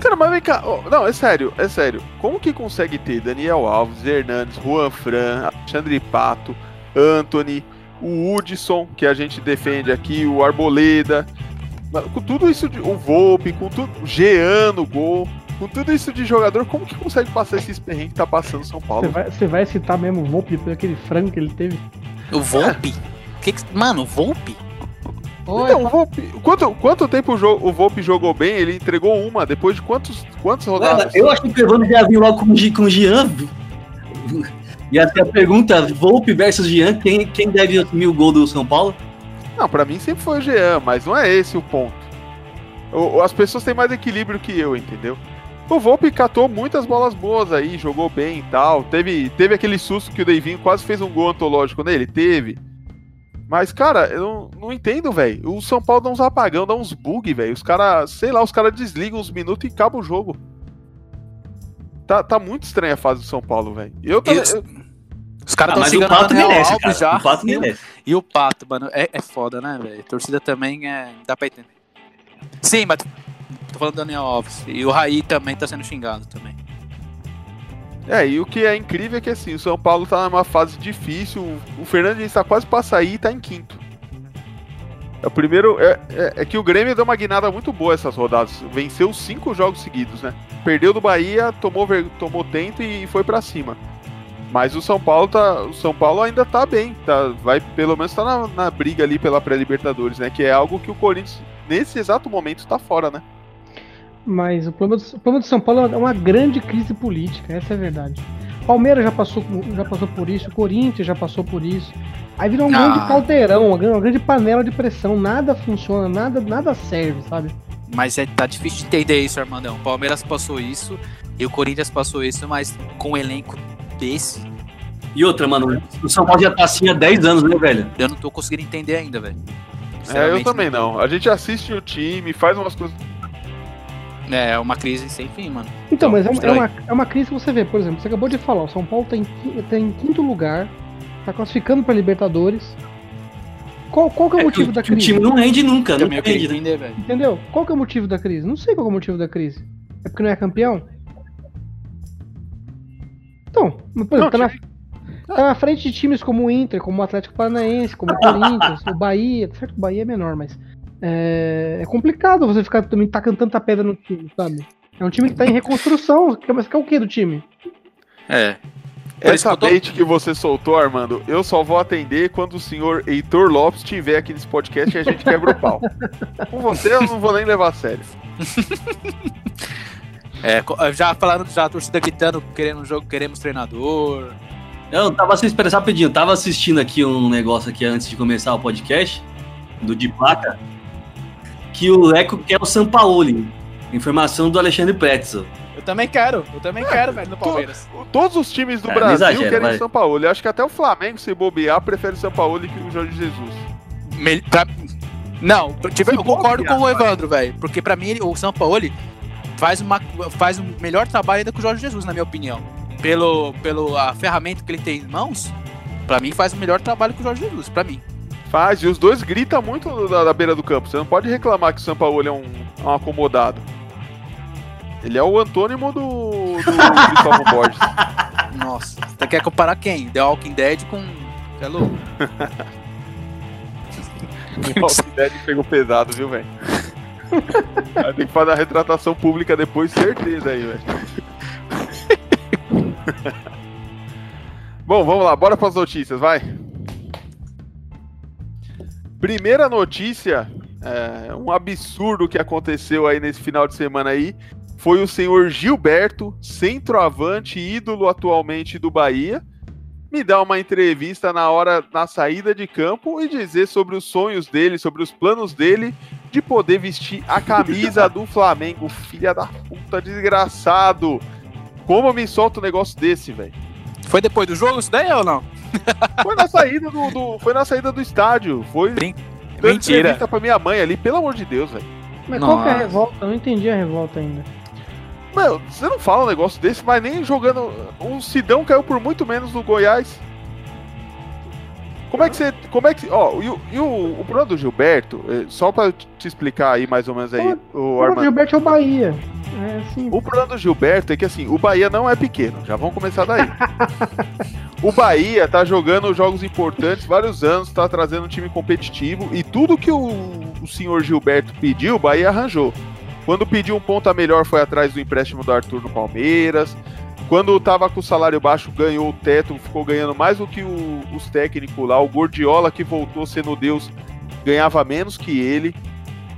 Cara, mas vem cá. ó, não, é sério, é sério. Como que consegue ter Daniel Alves, Hernandes, Juan Fran, Alexandre Pato, Anthony, o Hudson, que a gente defende aqui, o Arboleda, com tudo isso de. O Volpe, com tudo. O Jean no gol. Com tudo isso de jogador, como que consegue passar esses perrengues que tá passando São Você Paulo? vai, você vai citar mesmo o Volpe por aquele frango que ele teve? O Volpe? Que que- Mano, o Volpe? Então, o Volpe. Quanto, quanto tempo o, jo- o Volpe jogou bem? Ele entregou uma, depois de quantos, quantas rodadas? Eu achei que o Evandro já viu logo com, com o Jean. E até a pergunta: Volpe versus Jean, quem, quem deve assumir o gol do São Paulo? Não, pra mim sempre foi o Jean, mas não é esse o ponto. O- as pessoas têm mais equilíbrio que eu, entendeu? O Volpe catou muitas bolas boas aí, jogou bem e tal. Teve, teve aquele susto que o Deivinho quase fez um gol antológico nele? Teve. Mas, cara, eu não, não entendo, velho. O São Paulo dá uns apagão, dá uns bug, velho. Os caras, sei lá, os caras desligam uns minutos e acaba o jogo. Tá, tá muito estranha a fase do São Paulo, velho. Eu eu- caras Ah, estão mas o xingando o Pato Daniel merece, Alves cara. já. O Pato E o- merece. E o Pato, mano, é, é foda, né, velho? Torcida também é. Dá pra entender. Sim, mas tô falando do Daniel Alves. E o Raí também tá sendo xingado também. É, e o que é incrível é que assim, o São Paulo tá numa fase difícil. o- Fernandes tá quase pra sair e tá em quinto. É o primeiro. É, é- é que o Grêmio deu uma guinada muito boa essas rodadas. Venceu cinco jogos seguidos, né? Perdeu do Bahia, tomou, tomou tento e foi pra cima. Mas o São Paulo tá. O São Paulo ainda tá bem. Tá, vai, pelo menos tá na, na briga ali pela pré-Libertadores, né? Que é algo que o Corinthians, nesse exato momento, tá fora, né? Mas o problema, do, o problema do São Paulo é uma grande crise política, essa é a verdade. Palmeiras já passou, já passou por isso, o Corinthians já passou por isso. Aí vira um Ah. grande caldeirão, uma grande, uma grande panela de pressão. Nada funciona, nada, nada serve, sabe? Mas é, tá difícil de entender isso, Armandão. O Palmeiras passou isso e o Corinthians passou isso, mas com um elenco desse, E outra, mano, o São Paulo já tá assim há 10 anos, né, velho? eu não tô conseguindo entender ainda, velho. É, eu também não. A gente assiste o time, faz umas coisas. É, é uma crise sem fim, mano. Então, Então, mas é, uma- é uma, é uma crise que você vê, por exemplo, você acabou de falar, o São Paulo tá em, tá em quinto lugar, tá classificando pra Libertadores. Qual, qual que é o É motivo o, da o crise? time não rende nunca, não meio queria rende, né? entender, velho. Entendeu? Qual que é o motivo da crise? Não sei qual que é o motivo da crise. É porque não é campeão? Então, mas, por exemplo, tá, na, tá na frente de times como o Inter, como o Atlético Paranaense, como o Corinthians, o Bahia, certo que o Bahia é menor, mas é, é complicado você ficar também tacando tanta pedra no time, sabe? É um time que tá em reconstrução, quer- mas quer o que do time? É. Por Essa tô- bait que você soltou, Armando, eu só vou atender quando o senhor Heitor Lopes estiver aqui nesse podcast e a gente quebra o pau. Com você eu não vou nem levar a sério. É, já falando, já a torcida gritando, querendo um jogo, queremos treinador. Eu tava só rapidinho, eu tava assistindo aqui um negócio aqui antes de começar o podcast, do De Placa, que o Leco quer o Sampaoli. Informação do Alexandre Pretzel. Eu também quero, eu também quero, velho, no Palmeiras. Todos os times do É, Brasil exagera, querem o São Paulo. Eu acho que até o Flamengo, se bobear, prefere o São Paulo que o Jorge Jesus. Me- pra- Não, eu tive- eu Se concordo bobear, com o Evandro, velho. Porque pra mim, o São Paulo faz, uma, faz um melhor trabalho ainda que o Jorge Jesus, na minha opinião. Pelo, pelo a ferramenta que ele tem em mãos, pra mim faz um melhor trabalho que o Jorge Jesus, pra mim. Faz, e os dois gritam muito da, da beira do campo. Você não pode reclamar que o Sampaoli é um, é um acomodado. Ele é o antônimo do, do Cristóvão Borges. Nossa, você quer comparar quem? The Walking Dead com. É louco? O Walking Dead pegou pesado, viu, velho? Ter que fazer a retratação pública depois, certeza aí, velho. Bom, vamos lá, bora para as notícias, vai. Primeira notícia, é, um absurdo que aconteceu aí nesse final de semana aí, foi o senhor Gilberto, centroavante, ídolo atualmente do Bahia, me dar uma entrevista na hora na saída de campo e dizer sobre os sonhos dele, sobre os planos dele de poder vestir a camisa do Flamengo. Filha da puta, desgraçado. Como eu me solta um negócio desse, velho? Foi depois do jogo isso daí ou não? Foi na saída do, do- foi na saída do estádio, foi Brin- Mentira. entrevista pra minha mãe ali, pelo amor de Deus, velho. Mas qual que é a Nossa. revolta? Eu não entendi a revolta ainda. Mano, você não fala um negócio desse, mas nem jogando. O Sidão caiu por muito menos no Goiás. Como é que você. Como é que. Ó, e, o, e o, o problema do Gilberto, eh, só pra te explicar aí mais ou menos aí, o O Armando. Gilberto é o Bahia. É assim. O problema do Gilberto é que assim, o Bahia não é pequeno, já vamos começar daí. o Bahia tá jogando jogos importantes vários anos, tá trazendo um time competitivo e tudo que o, o senhor Gilberto pediu, o Bahia arranjou. Quando pediu um ponta melhor, foi atrás do empréstimo do Arthur no Palmeiras. Quando tava com o salário baixo, ganhou o teto, ficou ganhando mais do que o- os técnicos lá. O Gordiola, que voltou sendo Deus, ganhava menos que ele.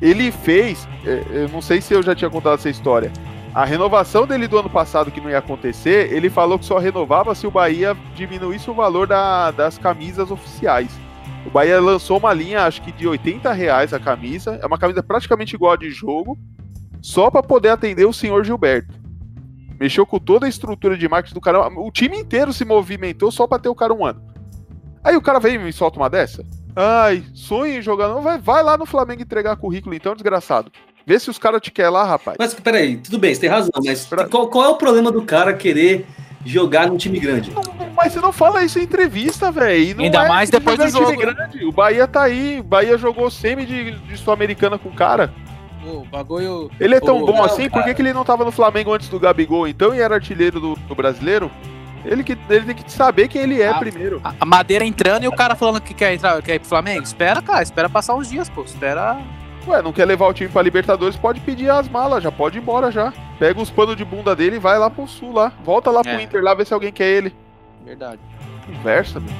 Ele fez, é, eu não sei se eu já tinha contado essa história. A renovação dele do ano passado, que não ia acontecer, ele falou que só renovava se o Bahia diminuísse o valor da- das camisas oficiais. O Bahia lançou uma linha, acho que de 80 reais a camisa. É uma camisa praticamente igual a de jogo, só para poder atender o senhor Gilberto. Mexeu com toda a estrutura de marketing do cara. O time inteiro se movimentou só para ter o cara um ano. Aí o cara vem e me solta uma dessa. Ai, sonho em jogar. Não, vai, vai lá no Flamengo entregar currículo então, desgraçado. Vê se os caras te querem lá, rapaz. Mas peraí, tudo bem, você tem razão, mas Pra- qual, qual é o problema do cara querer jogar num time grande? Mas você não fala isso em entrevista, velho. Ainda mais depois do time jogo, grande. O Bahia tá aí. O Bahia jogou semi de, de Sul-Americana com o cara. O bagulho. Ele é tão Ô, bom não, assim, por que, cara. que ele não tava no Flamengo antes do Gabigol então e era artilheiro do, do brasileiro? Ele, que, ele tem que saber quem ele é Ah, primeiro. A a madeira entrando e o cara falando que quer entrar, quer ir pro Flamengo? Espera, cara, espera passar uns dias, pô. Espera. Ué, não quer levar o time pra Libertadores, pode pedir as malas, já pode ir embora já. Pega os panos de bunda dele e vai lá pro sul lá. Volta lá pro É. Inter lá, ver se alguém quer ele. Verdade. Conversa, meu.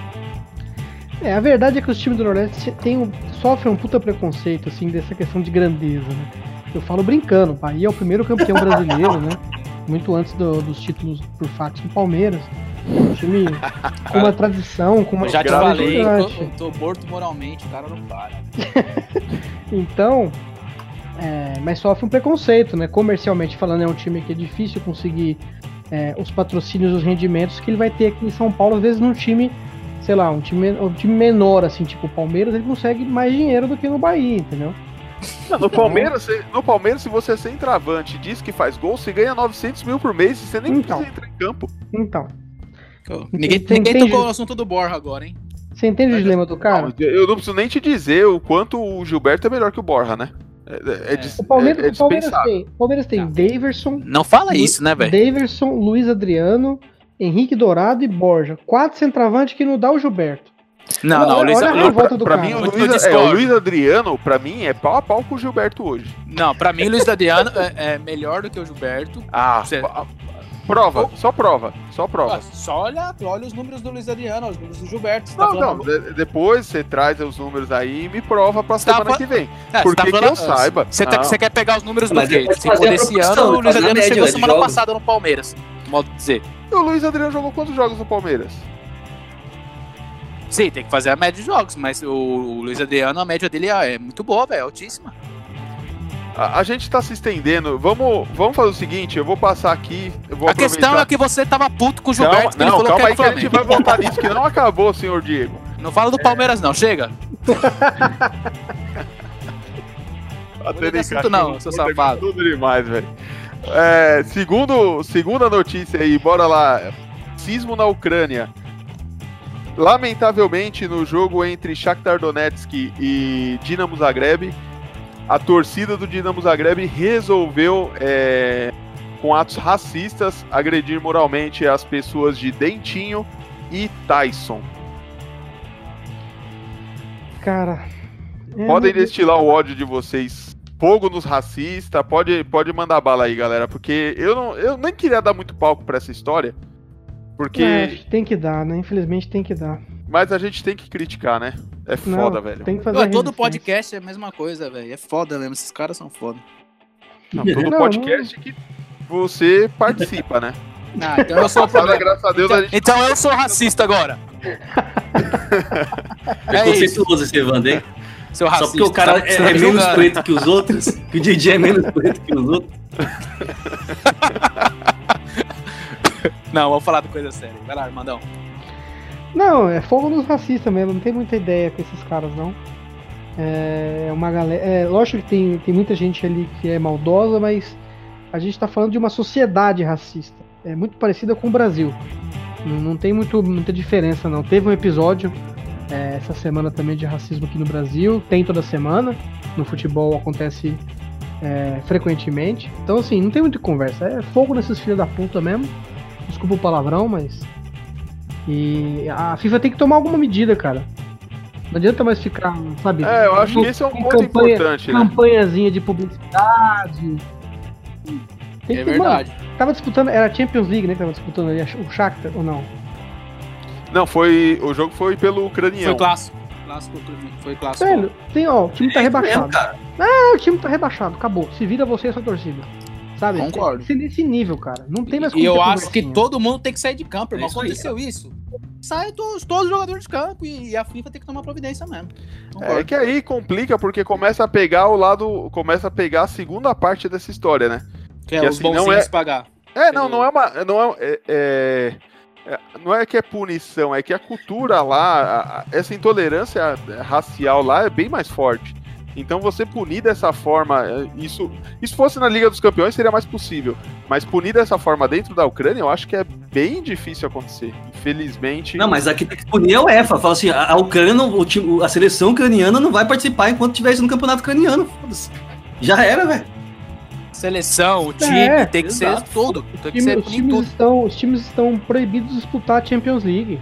É, a verdade é que os times do Nordeste tem um- sofrem um puta preconceito, assim, dessa questão de grandeza, né? Eu falo brincando, o Bahia é o primeiro campeão brasileiro, né? Muito antes do- dos títulos por fatos do Palmeiras. Um time com uma tradição, com uma Eu já te falei, eu tô morto moralmente, o cara não para. Então, é, mas sofre um preconceito, né? Comercialmente falando, é um time que é difícil conseguir é, os patrocínios, os rendimentos que ele vai ter aqui em São Paulo, às vezes num time, sei lá, um time, um time menor, assim, tipo o Palmeiras, ele consegue mais dinheiro do que no Bahia, entendeu? No Palmeiras, no Palmeiras, se você é centroavante e diz que faz gol, você ganha 900 mil por mês e você nem Então. precisa entrar em campo. Então, Ninguém, Tem- ninguém tem- tocou no assunto do Borja agora, hein? você entende o dilema do cara? Não, eu não preciso nem te dizer o quanto o Gilberto é melhor que o Borja, né? É, é, dis- O Palmeiras, é- é o Palmeiras tem, o Palmeiras tem Não. Daverson, Não fala isso, né, velho? Daverson, Luiz Adriano, Henrique Dourado e Borja. Quatro centroavantes que não dá o Gilberto. Não, não, o Olha- Luiz, olha a Lu- revolta do Pra cara. mim, o Luiz, é, o Luiz Adriano, pra mim, é pau a pau com o Gilberto hoje. Não, pra mim o Luiz Adriano é, é melhor do que o Gilberto. Ah, Cê- pa- prova, só prova, só prova. Só olha, olha os números do Luiz Adriano, os números do Gilberto. Você tá Não, não, falando- de- depois você traz os números aí e me prova pra Tá semana fa- que vem. É, Por você tá que que falando- eu saiba? Você tá- Não. você quer pegar os números do quê? Se for desse ano, o Luiz a Adriano chegou né, semana passada no Palmeiras. Modo de dizer. E o Luiz Adriano jogou quantos jogos no Palmeiras? Sim, tem que fazer a média de jogos, mas o, o Luiz Adriano, a média dele é é muito boa, velho, é altíssima. A, a gente tá se estendendo. Vamos, vamos fazer o seguinte, eu vou passar aqui. Vou a questão é que você tava puto com o Gilberto, não, falou calma que aí é que a gente vai voltar nisso, que não acabou, senhor Diego. Não fala do Palmeiras não, chega. Assunto não, seu safado. Tudo demais, velho. É, segundo, segunda notícia aí, bora lá. Sismo na Ucrânia. Lamentavelmente, no jogo entre Shakhtar Donetsk e Dinamo Zagreb, a torcida do Dinamo Zagreb resolveu, é, com atos racistas, agredir moralmente as pessoas de Dentinho e Tyson. Cara. é, Podem destilar o ódio de vocês. Fogo nos racistas, pode, pode mandar bala aí, galera. Porque eu, não, eu nem queria dar muito palco pra essa história. Porque. É, tem que dar, né? Infelizmente tem que dar. Mas a gente tem que criticar, né? É Não, foda, velho. Tem que fazer todo podcast é a mesma coisa, velho. É foda mesmo, esses caras são foda. Não, todo Não, podcast que você participa, né? Ah, então eu sou Passada, graças a Deus, a gente. Então eu sou racista agora. É isso, Preconceituoso esse Evandro, hein? Seu Só racista. porque o cara Tá- é, tá é menos preto que os outros, que o DJ é menos preto que os outros. Não, vamos falar de coisa séria. Vai lá, Armandão. Não, é fogo nos racistas mesmo, não tem muita ideia com esses caras, não. É uma galera. É, lógico que tem, tem muita gente ali que é maldosa, mas a gente tá falando de uma sociedade racista. É muito parecida com o Brasil. Não, não tem muito, muita diferença, não. Teve um episódio é, essa semana também de racismo aqui no Brasil, tem toda semana. No futebol acontece é, frequentemente. Então, assim, não tem muita conversa. É fogo nesses filhos da puta mesmo. Desculpa o palavrão, mas. E a FIFA tem que tomar alguma medida, cara. Não adianta mais ficar, sabe? É, eu acho que esse é um ponto campanha- importante, né? Campanhazinha de publicidade. Tem É que- verdade. mano, tava disputando, era a Champions League, né? Que tava disputando ali, o Shakhtar ou não? Não, foi. O jogo foi pelo ucraniano. Foi clássico. Clássico, foi clássico. Velho, tem, ó, o time tá É isso rebaixado. Ah, o time tá rebaixado, acabou. Se vira você e sua torcida. Sabe? Concordo. Tem nesse nível, cara. Não tem mais E eu acho que todo mundo tem que sair de campo, irmão. É isso aí, Aconteceu isso. Sai todos, todos os jogadores de campo e a FIFA tem que tomar providência mesmo. É que aí complica porque começa a pegar o lado. Começa a pegar a segunda parte dessa história, né? Que é que os assim, não bonzinhos é- pagar. É, não, não é uma. Não é, é- é- é- não é que é punição, é que a cultura lá, essa intolerância racial lá é bem mais forte. Então você punir dessa forma, é, isso, isso fosse na Liga dos Campeões seria mais possível, mas punir dessa forma dentro da Ucrânia eu acho que é bem difícil acontecer. Infelizmente. Não, mas aqui tem que punir a UEFA. Fala assim, a Ucrânia, não- o time- a seleção ucraniana não vai participar enquanto estiver no campeonato ucraniano. Já era, velho. Seleção, o time, É, tem que exato. ser tudo. Tem que Time- ser os, times tudo. estão, os times estão proibidos de disputar a Champions League.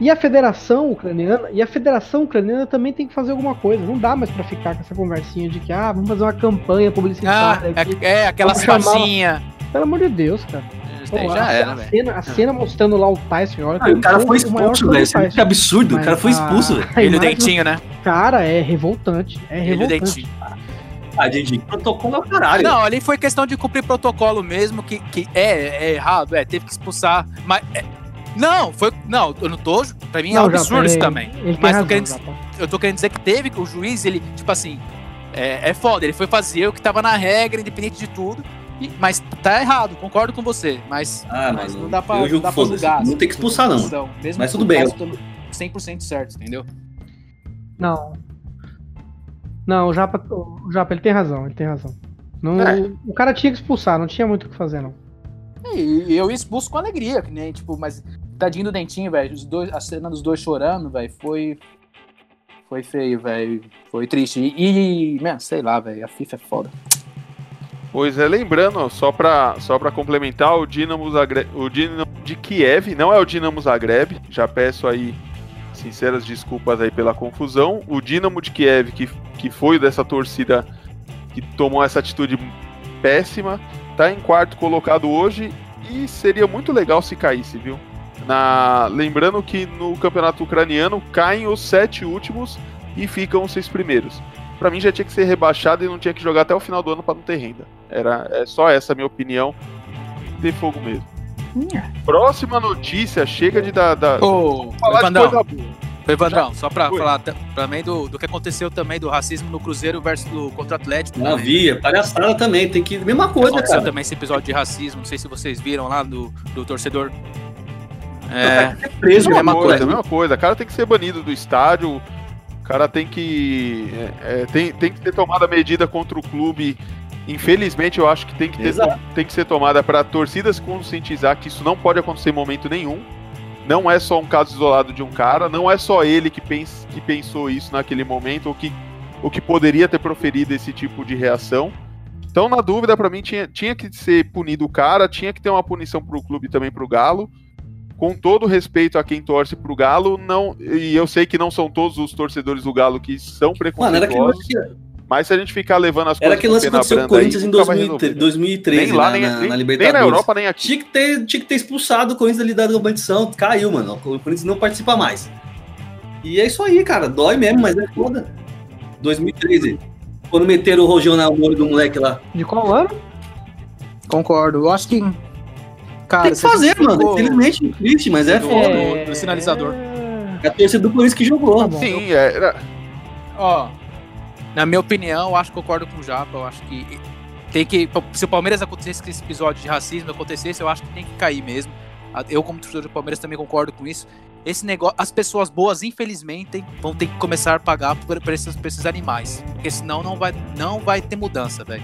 E a federação ucraniana, e a federação ucraniana também tem que fazer alguma coisa. Não dá mais pra ficar com essa conversinha de que ah, vamos fazer uma campanha Ah, publicitária aqui. é, é aquelas facinhas. Pelo amor de Deus, cara. Pô, já a, era, a cena, a cena mostrando lá o Tyson, olha Ah, o cara foi o expulso, velho. É que absurdo. O Mas cara foi expulso, Ele o dentinho, né? Cara, é revoltante. É Ele o revoltante. Ah, Didi, protocolo é o caralho. Não, ali foi questão de cumprir protocolo mesmo, que, que é, é errado, é, teve que expulsar. Mas. é- não, foi. Não, eu não tô. Pra mim é um Não, Japa, absurdo isso também. Ele Mas razão, querendo, Japa. eu tô querendo dizer que teve, que o juiz, ele, tipo assim, é, é foda, ele foi fazer o que tava na regra, independente de tudo. e- mas tá errado, concordo com você. Mas, Ah, mas mano, não dá pra, eu não dá pra foda-se. julgar. Não tem que expulsar, não. Mesmo Mas tudo bem, caso tô 100% certo, entendeu? Não. Não, o Japa, o Japa, ele tem razão, ele tem razão. Não, É. O cara tinha que expulsar, não tinha muito o que fazer, não. E, e eu expulso com alegria, que nem, tipo, mas tadinho do dentinho, velho. Os dois, a cena dos dois chorando, velho, foi. Foi feio, velho. Foi triste. E, e, mano, sei lá, velho. A FIFA é foda. Pois é, lembrando, só pra, só pra complementar, o Dinamo, Zagreb, o Dinamo de Kiev não é o Dinamo Zagreb, já peço aí sinceras desculpas aí pela confusão. O Dinamo de Kiev, que, que foi dessa torcida que tomou essa atitude péssima, tá em quarto colocado hoje e seria muito legal se caísse, viu? Na, lembrando que no campeonato ucraniano caem os sete últimos e ficam os seis primeiros. Pra mim já tinha que ser rebaixado e não tinha que jogar até o final do ano pra não ter renda. Era é só essa a minha opinião. Ter fogo mesmo. Próxima notícia, chega de dar. dar Ô, falar de Evandrão, coisa boa. Evandrão, só pra Oi. falar ta- também do, do que aconteceu também do racismo no Cruzeiro versus do, contra o Atlético. Não também. havia, palhaçada também. Tem que. Mesma coisa, Aconteceu cara. também esse episódio de racismo, não sei se vocês viram lá do, do torcedor. É, Preso, Mesma mesma coisa, coisa. mesma coisa. O cara tem que ser banido do estádio. cara tem que. é, é, tem, tem que ter tomada medida contra o clube. Infelizmente, eu acho que tem que, ter, tem que ser tomada para a torcida se conscientizar que isso não pode acontecer em momento nenhum. Não é só um caso isolado de um cara, não é só ele que, pens, que pensou isso naquele momento, ou que, ou que poderia ter proferido esse tipo de reação. Então, na dúvida, para mim, tinha, tinha que ser punido o cara, tinha que ter uma punição pro clube e também pro Galo. Com todo respeito a quem torce pro Galo, não, e eu sei que não são todos os torcedores do Galo que são Mano, era preconceituosos, lance, mas se a gente ficar levando as era coisas aquele lance que aconteceu com o branda aí, Corinthians em nunca vai 2003, resolver. 2013, Nem lá, na, nem, na, nem, na nem Libertadores. na Europa, nem aqui. Tinha que, ter, tinha que ter expulsado o Corinthians ali da competição. Caiu, mano. O Corinthians não participa mais. E é isso aí, cara. Dói mesmo, mas é foda. 2013. Quando meteram o rojão na olho do moleque lá. De qual ano? Concordo. Eu acho que. Cara, Tem que fazer, mano. ficou- Infelizmente, triste, mas é Do- foda. do- do sinalizador. É a torcida do Corinthians que jogou. Tá bom. Sim, é, era, Ó, Na minha opinião, eu acho que concordo com o Japa. Eu acho que tem que. Se o Palmeiras acontecesse que esse episódio de racismo acontecesse, eu acho que tem que cair mesmo. Eu, como torcedor do Palmeiras, também concordo com isso. Esse negócio, as pessoas boas, infelizmente, vão ter que começar a pagar por, por esses, por esses animais. Porque senão não vai, não vai ter mudança, velho.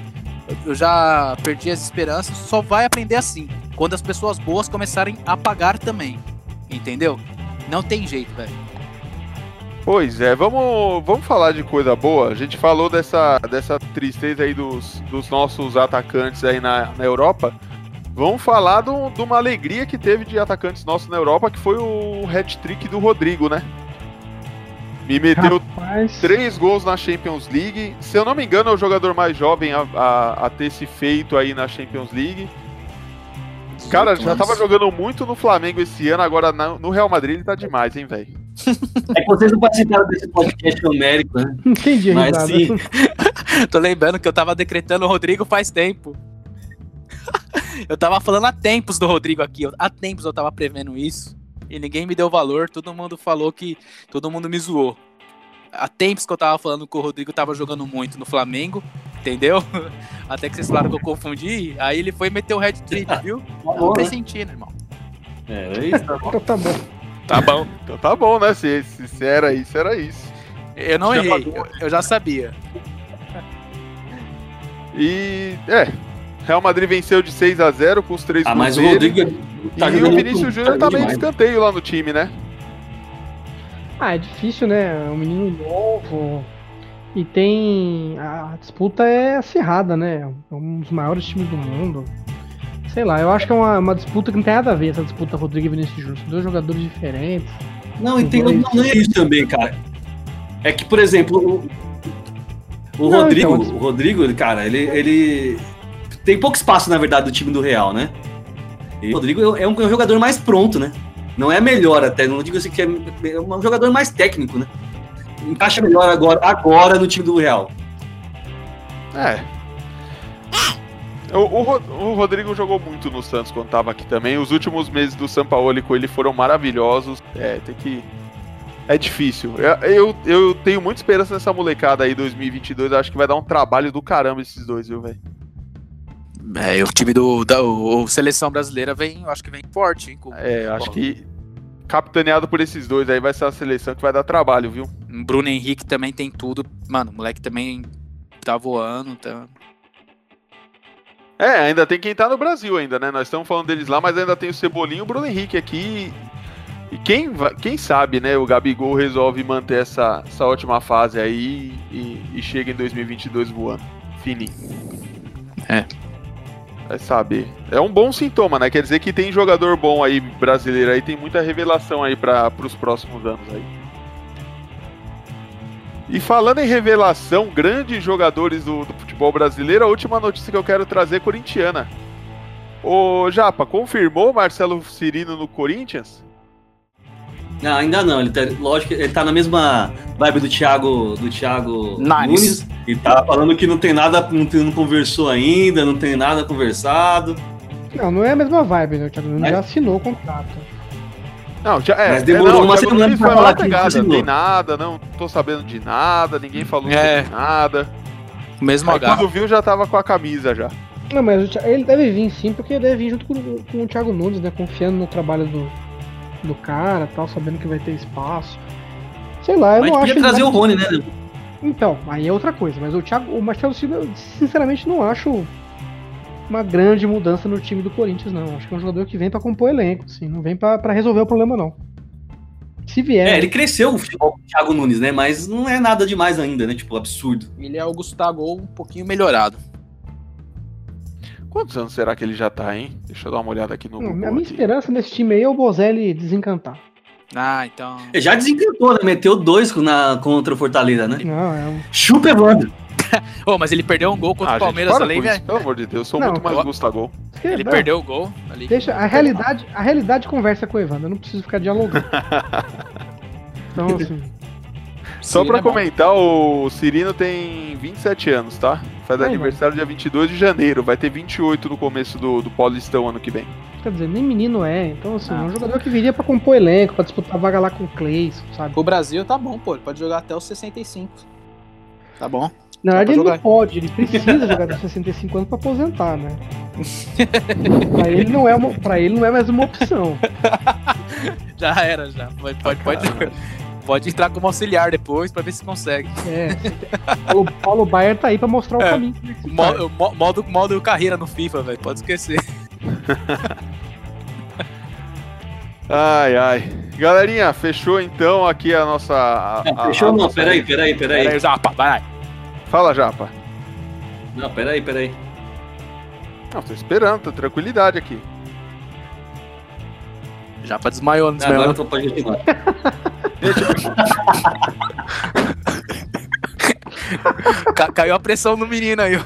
Eu, já perdi as esperanças, só vai aprender assim. Quando as pessoas boas começarem a pagar também. Entendeu? Não tem jeito, velho. Pois é, vamos, vamos falar de coisa boa. A gente falou dessa, dessa tristeza aí dos, dos nossos atacantes aí na, na Europa. Vamos falar do- de uma alegria que teve de atacantes nossos na Europa, que foi o hat-trick do Rodrigo, né? Me meteu Rapaz, três gols na Champions League. Se eu não me engano, é o jogador mais jovem a, a- a ter se feito aí na Champions League. Cara, já tava jogando muito no Flamengo esse ano, agora no Real Madrid ele tá demais, hein, velho? É que vocês não participaram desse podcast homérico, né? entendi Mas risada. sim. Tô lembrando que eu tava decretando o Rodrigo faz tempo. eu tava falando há tempos do Rodrigo aqui. Há tempos eu tava prevendo isso. E ninguém me deu valor. Todo mundo falou que. Todo mundo me zoou. Há tempos que eu tava falando que o Rodrigo tava jogando muito no Flamengo. Entendeu? Até que vocês falaram que eu confundi. Aí ele foi meter o red trick, viu? Tá Não bom, tô né? sentindo, irmão. É, é isso. Então tá bom. Tá bom. Então tá bom, né? Se, se, se era isso, era isso. Eu não Chama errei. Eu, eu já sabia. E é, Real Madrid venceu de 6 a 0 com os três Ah, gols mas o. Rodrigo tá e o Vinícius Júnior tá meio demais. escanteio lá no time, né? Ah, é difícil, né? É um menino novo. E tem. A disputa é acirrada, né? É um dos maiores times do mundo. Sei lá, eu acho que é uma, uma disputa que não tem nada a ver essa disputa Rodrigo e Vinícius Júnior. São dois jogadores diferentes. Não, e tem Dois. não é isso também, cara. É que, por exemplo, o, o Não, Rodrigo, então- o Rodrigo, cara, ele, ele tem pouco espaço, na verdade, do time do Real, né? E o Rodrigo é um, é um jogador mais pronto, né? Não é melhor até, não digo assim que é, é um jogador mais técnico, né? Encaixa melhor agora, agora no time do Real. É. O, o o Rodrigo jogou muito no Santos quando tava aqui também. Os últimos meses do Sampaoli com ele foram maravilhosos. É, tem que. É difícil. Eu, eu, eu tenho muita esperança nessa molecada aí 2022. Eu acho que vai dar um trabalho do caramba esses dois, viu, velho? É, o time do. Da, o, seleção brasileira vem, eu acho que vem forte, hein? Com É, eu acho que capitaneado por esses dois aí vai ser a seleção que vai dar trabalho, viu? Bruno Henrique também tem tudo. Mano, o moleque também tá voando. Tá... É, ainda tem quem tá no Brasil ainda, né? Nós estamos falando deles lá, mas ainda tem o Cebolinha e o Bruno Henrique aqui. E quem, quem sabe, né? O Gabigol resolve manter essa, essa ótima fase aí e, e chega em 2022 voando. Fininho. É. Vai saber. É um bom sintoma, né? Quer dizer que tem jogador bom aí brasileiro aí, tem muita revelação aí para os próximos anos aí. E falando em revelação, grandes jogadores do, do futebol brasileiro, a última notícia que eu quero trazer é corintiana. Ô Japa, confirmou Marcelo Cirino no Corinthians? Não, ainda não. Ele tá, lógico que ele tá na mesma vibe do Thiago, do Thiago Nunes. Nunes. E tá falando que não tem nada, não, tem- não conversou ainda, não tem nada conversado. Não, não é a mesma vibe, né? O Thiago Nunes Mas- já assinou o contrato. Não, já, é, Mas demorou é, não, o uma semana pra foi falar que não tem nada, não tô sabendo de nada, ninguém falou É. sobre nada. O mesmo Aí H. quando viu já tava com a camisa já. Não, mas o ele deve vir sim, porque ele deve vir junto com, com o Thiago Nunes, né? Confiando no trabalho do, do cara tal, sabendo que vai ter espaço. Sei lá, eu Mas não acho. trazer o Rony, né? Então, aí é outra coisa. Mas o Thiago, o Marcelo Silva, eu sinceramente não acho uma grande mudança no time do Corinthians, não. Acho que é um jogador que vem pra compor elenco, assim, não vem pra pra resolver o problema, não. Se vier. É, ele cresceu o futebol Thiago Nunes, né? Mas não é nada demais ainda, né? Tipo, absurdo. Ele é o Gustavo um pouquinho Melhorado. Quantos anos será que ele já tá, hein? Deixa eu dar uma olhada aqui no Não, Google a minha aqui. esperança nesse time aí é o Bozelli desencantar. Ah, então. Ele já desencantou, né? Meteu dois na, contra o Fortaleza, né? Não, é um. Chupa Evandro. Ô, mas ele perdeu um gol contra Ah, o Palmeiras gente, isso, velho. Pelo amor de Deus, eu sou Não, muito mais eu- Gustavo. Ele Não, perdeu o gol ali. Deixa, a realidade, a realidade conversa com o Evandro, eu não preciso ficar dialogando. Então, assim, Só Cirino pra é bom. comentar, o Cirino tem 27 anos, tá? Faz Ai, aniversário dia 22 de janeiro, vai ter 28 no começo do, do Paulistão ano que vem. quer dizer, nem menino é. Então, assim, Ah. é um jogador que viria pra compor elenco, pra disputar vaga lá com o Cleison, sabe? O Brasil tá bom, pô. Ele pode jogar até os 65. Tá bom. Na verdade, ele não pode, ele precisa jogar dos 65 anos pra aposentar, né? pra, ele não é uma, pra ele não é mais uma opção. Já era, já. Pode, pode, pode, pode entrar como auxiliar depois pra ver se consegue. É. Paulo, Paulo Baier tá aí pra mostrar o É. caminho. Mo- mo- Modo, modo carreira no FIFA, velho. Pode esquecer. Ai, ai. Galerinha, fechou então aqui a nossa. a- a- fechou a não, nossa- peraí, peraí, peraí. Pera aí, Japa, vai. Fala, Japa. Não, peraí, peraí. Não, tô esperando, tô tranquilidade aqui. Japa desmaiou, não Agora desmaiou. tu pode continuar. Ca- caiu a pressão no menino aí.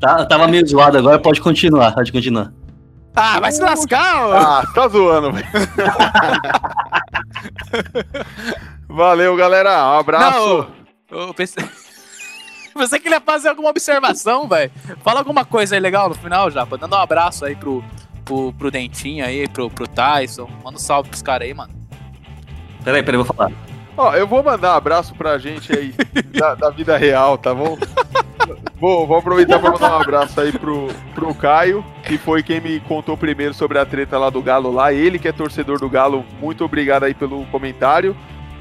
Tá, tava meio zoado agora, pode continuar, pode continuar. Ah, vai se lascar, ó. Ah, tá zoando, velho. Valeu, galera. Um abraço. Não, eu pensei... pensei que ele ia fazer alguma observação, velho. Fala alguma coisa aí legal no final, Japa. Dando um abraço aí pro, pro, pro Dentinho aí, pro, pro Tyson. Manda um salve pros caras aí, mano. Peraí, peraí, vou falar. Ó, eu vou mandar um abraço pra gente aí da, da vida real, tá bom? Vou, vou aproveitar pra mandar um abraço aí pro, pro Caio, que foi quem me contou primeiro sobre a treta lá do Galo lá. Ele que é torcedor do Galo, muito obrigado aí pelo comentário.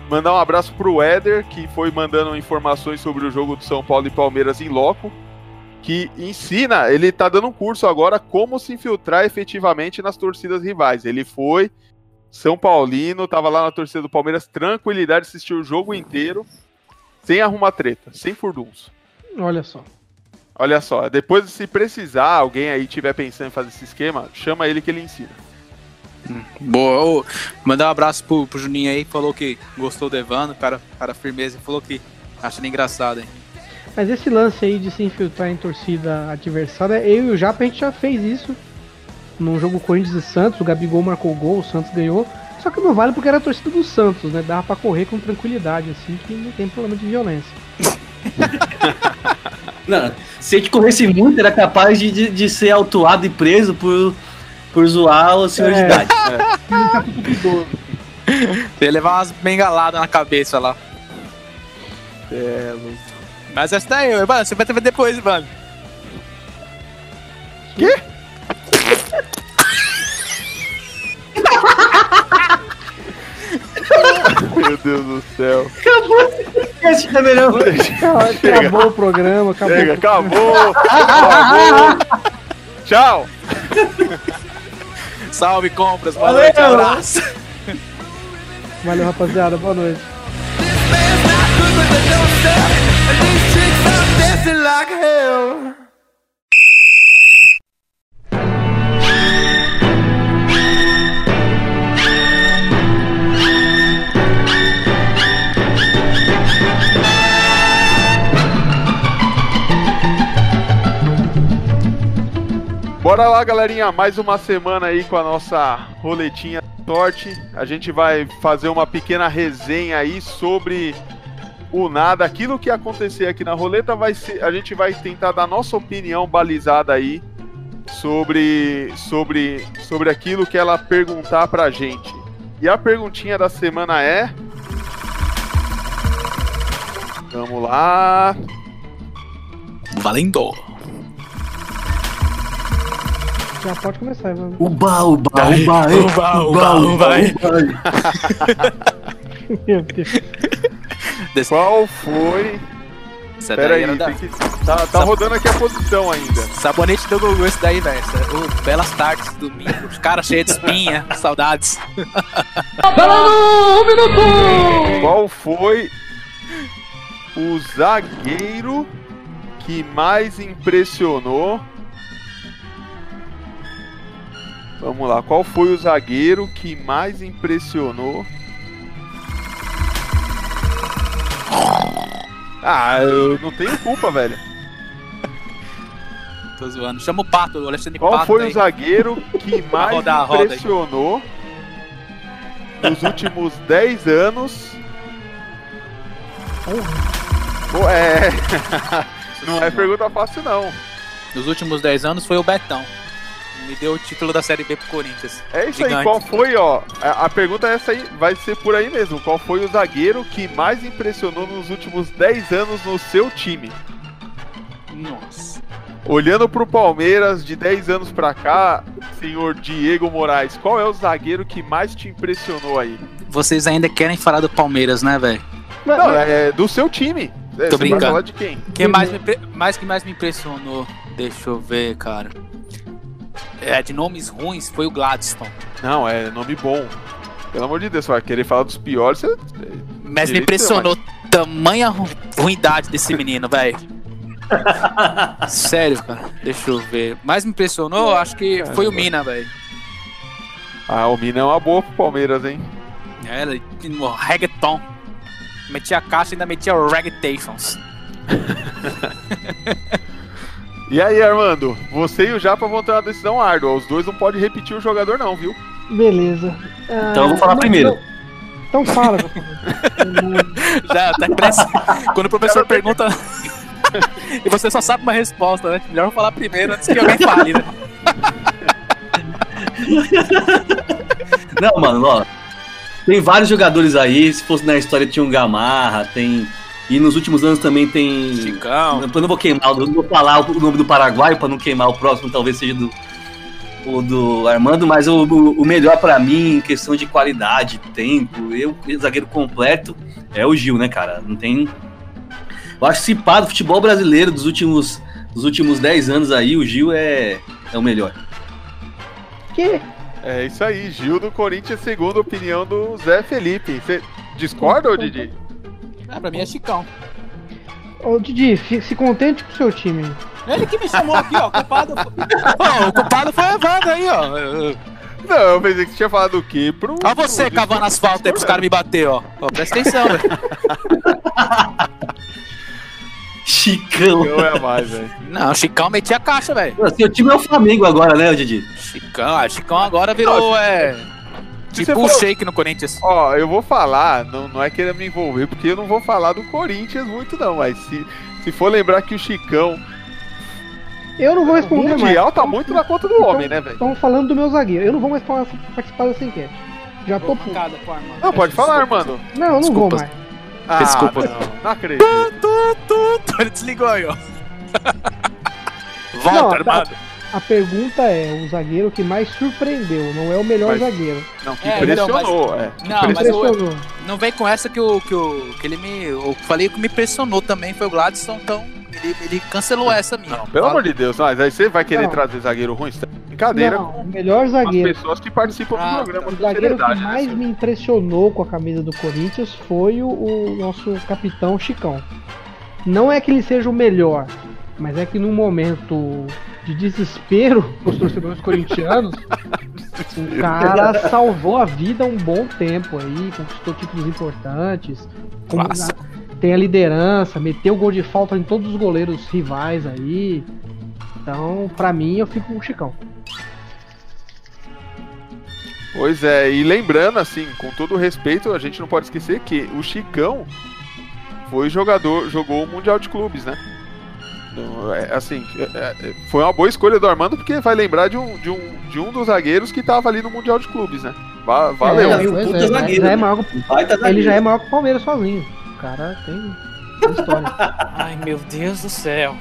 Mandar um abraço pro Éder, que foi mandando informações sobre o jogo do São Paulo e Palmeiras em loco. Que ensina, ele tá dando um curso agora como se infiltrar efetivamente nas torcidas rivais. Ele foi, São Paulino, tava lá na torcida do Palmeiras, tranquilidade, assistiu o jogo inteiro, sem arrumar treta, sem furduns. Olha só. Olha só, depois se precisar, alguém aí tiver pensando em fazer esse esquema, chama ele que ele ensina. Boa, ô, mandar um abraço pro, pro Juninho aí, que falou que gostou do Evandro, cara, cara firmeza, e falou que acha ele engraçado, hein? Mas esse lance aí de se infiltrar em torcida adversária, eu e o Japa a gente já fez isso num jogo Corinthians e Santos, o Gabigol marcou o gol, o Santos ganhou. Só que não vale porque era a torcida do Santos, né? Dava pra correr com tranquilidade, assim, que não tem problema de violência. Não, se a gente corresse muito, era capaz de, de, de ser autuado e preso por, por zoar o senhor de É. idade. Tá tudo perigoso. Você ia levar umas bengaladas na cabeça lá. É, Mas essa daí, mano, você vai ter depois, mano. meu Deus do céu. Esse é melhor. Acabou o programa, acabou. Chega, o programa. acabou! acabou. Tchau! Salve, compras, boa Valeu. noite, abraço. Valeu, rapaziada. Boa noite. Bora lá, galerinha, mais uma semana aí com a nossa roletinha sorte. A gente vai fazer uma pequena resenha aí sobre o nada, aquilo que acontecer aqui na roleta vai ser, a gente vai tentar dar nossa opinião balizada aí sobre sobre sobre aquilo que ela perguntar pra gente. E a perguntinha da semana é Vamos lá. Valendo. Já pode começar, Ivan. Uba, uba, uba, uba, Uba, uba, uba. uba. Meu Deus. Qual foi. Essa Pera daí aí, da- tem que... tá, tá rodando aqui a posição ainda. Sabonete do Gugu esse daí, velho. Essa- o Belas tardes, domingo. Os caras cheios de espinha, saudades. Falando um minuto! Qual foi o zagueiro que mais impressionou? Vamos lá, qual foi o zagueiro que mais impressionou? Ah, eu não tenho culpa, velho. Tô zoando. Chama o Pato, o Alexandre Qual Pato. foi aí. o zagueiro que mais rodar impressionou nos últimos 10 anos? Pô, é. Não é pergunta fácil, não. Nos últimos 10 anos foi o Betão. Me deu o título da Série B pro Corinthians. É isso aí, Gigante. qual foi, ó? A, a pergunta é essa aí, vai ser por aí mesmo. Qual foi o zagueiro que mais impressionou nos últimos 10 anos no seu time? Nossa. Olhando pro Palmeiras de 10 anos pra cá, senhor Diego Moraes, qual é o zagueiro que mais te impressionou aí? Vocês ainda querem falar do Palmeiras, né, velho? Não, é do seu time. É, Tô brincando. falar de quem? Quem mais, me, mais que mais me impressionou? Deixa eu ver, cara. É, de nomes ruins foi o Gladstone. Não, é nome bom. Pelo amor de Deus, vai querer falar dos piores, você... Mas me impressionou tamanha ru- ruindade desse menino, velho. Sério, cara. Deixa eu ver. Mais me impressionou, acho que foi o Mina, velho. Ah, o Mina é uma boa pro Palmeiras, hein? É, Ele, no reggaeton. Metia a caixa e ainda metia reggaetations. E aí, Armando? Você e o Japa vão ter uma decisão árdua. Os dois não podem repetir o jogador, não, viu? Beleza. Ah, Então eu vou falar não, primeiro. Então, então fala. Já tá pressa. Quando o professor pergunta. e você só sabe uma resposta, né? Melhor eu falar primeiro antes que alguém fale, né? Não, mano, ó. Tem vários jogadores aí. Se fosse na história, tinha um Gamarra, tem. E nos últimos anos também tem. Chicão. Eu não vou queimar, eu não vou falar o nome do Paraguai pra não queimar o próximo, talvez seja do. O do Armando, mas o, o- melhor pra mim em questão de qualidade, tempo, eu, zagueiro completo, é o Gil, né, cara? Não tem. Eu acho que se pá do futebol brasileiro dos últimos, dos últimos 10 anos aí, o Gil é, é o melhor. Que? É isso aí, Gil do Corinthians, segundo a opinião do Zé Felipe. Você discorda, ô Didi? Ah, pra mim é Chicão. Ô, Didi, fi- se contente com o seu time. Ele que me chamou aqui, ó. Culpado. Pô, o culpado foi a Wanda aí, ó. Não, eu pensei que você tinha falado o quê? Pro, Olha você pro cavando asfalto aí pros caras me bater, ó. ó. Presta atenção, velho. Chicão. Não é mais, velho. Não, o Chicão metia a caixa, velho. Seu time é o Flamengo agora, né, Didi? Chicão, ah, Chicão agora virou, é. Se Tipo o shake no Corinthians. Ó, eu vou falar, não, não é querer me envolver, porque eu não vou falar do Corinthians muito, não, mas se, se for lembrar que o Chicão, Eu não vou o responder mais. Mundial tá muito na conta do homem, né, velho? Estamos falando do meu zagueiro. Eu não vou mais falar- participar dessa enquete. Já tô puto. o. Não, pode falar. Armando. Não, eu não Desculpa. vou mais. Ah, Desculpa. Não, não acredito. Tu, tu, tu, ele desligou aí, ó. Volta, Não, tá. A pergunta é o zagueiro que mais surpreendeu, não é o melhor Mas- zagueiro. Não, que É, impressionou, é. Não, mas eu, Impressionou. Não vem com essa que, o, que, o, que ele me. Eu falei que me impressionou também foi o Gladson, então ele, ele cancelou essa minha. Não, pelo amor de Deus, mas aí você vai querer Não. trazer zagueiro ruim? É brincadeira Não, com o melhor as zagueiro. pessoas que participam Ah, do programa O com zagueiro que né, mais senhor? me impressionou com a camisa do Corinthians foi o, o nosso capitão Chicão. Não é que ele seja o melhor, mas é que num momento de desespero para os torcedores corintianos, o cara salvou a vida um bom tempo aí, conquistou títulos importantes. Tem a liderança, meteu gol de falta em todos os goleiros rivais aí. Então, pra mim, eu fico com o Chicão. Pois é, e lembrando, assim, com todo o respeito, a gente não pode esquecer que o Chicão foi jogador, jogou o Mundial de Clubes, né? É, assim, é, é, foi uma boa escolha do Armando, porque vai lembrar de um, de um, de um dos zagueiros que tava ali no Mundial de Clubes, né? Va- Valeu. É, um é, zagueiro, já é né? maior, ele zagueiro. já é maior que o Palmeiras sozinho. O cara tem, tem história. Ai, meu Deus do céu.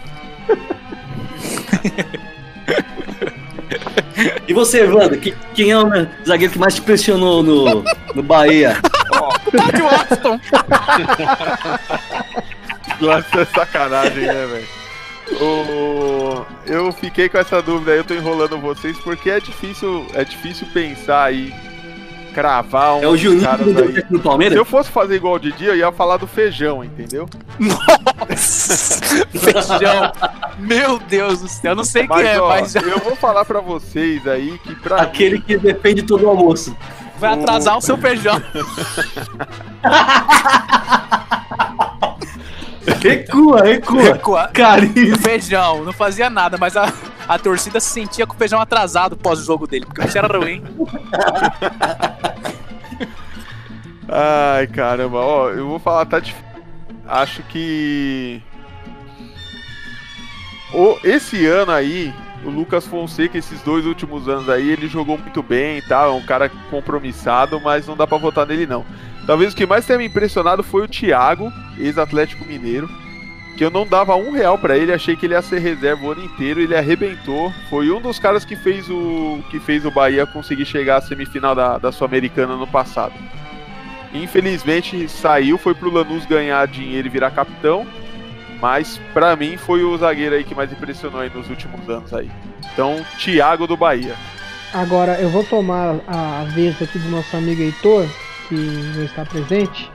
E você, Wanda, que- quem é o zagueiro que mais te pressionou no, no Bahia? de Washington. Nossa, é sacanagem, né, velho? O... Eu fiquei com essa dúvida aí, eu tô enrolando vocês porque é difícil, é difícil pensar aí, cravar um É o Juninho caras que no Palmeiras? Se eu fosse fazer igual o Didi, eu ia falar do feijão, entendeu? Nossa, feijão. Meu Deus do céu, eu não sei quem é, ó, mas eu vou falar pra vocês aí que pra Aquele que defende todo o almoço. vai atrasar o seu feijão. Recua, recua. Recua. Carinho. Feijão, não fazia nada, mas a, a torcida se sentia com o feijão atrasado pós-jogo dele, porque o bicho era ruim. Ai, caramba, ó, eu vou falar, tá difícil. Acho que. O, esse ano aí, o Lucas Fonseca, esses dois últimos anos aí, ele jogou muito bem e tal, é um cara compromissado, mas não dá pra votar nele não. Talvez o que mais tenha me impressionado foi o Thiago, ex-Atlético Mineiro, que eu não dava um real pra ele, achei que ele ia ser reserva o ano inteiro, ele arrebentou, foi um dos caras que fez o que fez o Bahia conseguir chegar à semifinal da, da Sul-Americana no passado. Infelizmente saiu, foi pro Lanús ganhar dinheiro e virar capitão. Mas pra mim foi o zagueiro aí que mais impressionou aí nos últimos anos aí. Então, Thiago do Bahia. Agora eu vou tomar a vez aqui do nosso amigo Heitor, que não está presente.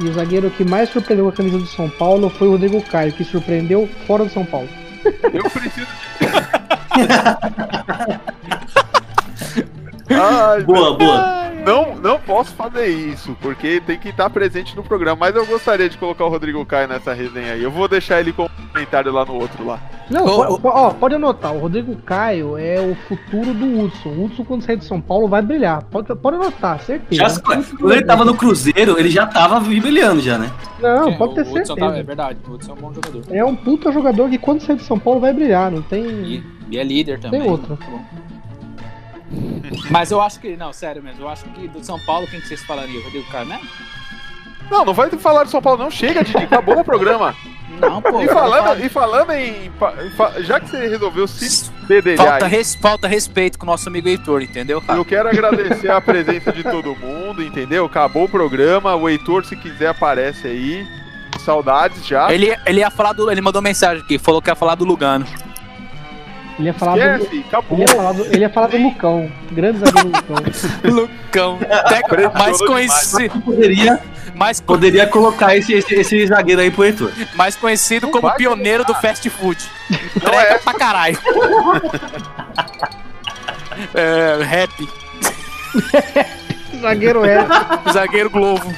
E o zagueiro que mais surpreendeu com a camisa do São Paulo foi o Rodrigo Caio, que surpreendeu fora do São Paulo. Eu preciso. Ai, Boa, boa. Não, não posso fazer isso, porque tem que estar presente no programa. Mas eu gostaria de colocar o Rodrigo Caio nessa resenha aí. Eu vou deixar ele com um comentário lá no outro lá. Não, Ô, po- ô. po- ó, pode anotar, o Rodrigo Caio é o futuro do Hudson. O Hudson, quando sair do São Paulo, vai brilhar. Pode, pode anotar, certeza. Já, quando ele tava no Cruzeiro, ele já tava brilhando já, né? Não, É, pode ter o Hudson certeza. tá- é verdade, o Hudson é um bom jogador. É um puta jogador que quando sair do São Paulo vai brilhar, não tem. E, e é líder também. Tem outro. Muito bom. Mas eu acho que, não, sério mesmo, eu acho que do São Paulo, quem que vocês falariam? Rodrigo mesmo? Não, não vai falar de São Paulo, não. Chega, Didi. Acabou o programa. Não, pô. E falando, e falando em. Já que você resolveu se bedelhar Falta, res- falta respeito com o nosso amigo Heitor, entendeu? Eu quero agradecer a presença de todo mundo, entendeu? Acabou o programa. O Heitor, se quiser, aparece aí. Saudades já. Ele, ele ia falar do. Ele mandou mensagem aqui, falou que ia falar do Lugano. Ele ia falar do. Esquece, acabou. Ele ia falar do, ele ia falar do Lucão. Grande zagueiro Lucão. Lucão. Até mais conhecido, Poderia, mais, poderia colocar esse, esse, esse zagueiro aí pro Heitor. mais conhecido como vai pioneiro do fast food. Não Entrega é pra caralho. é, rap, zagueiro é. zagueiro Globo.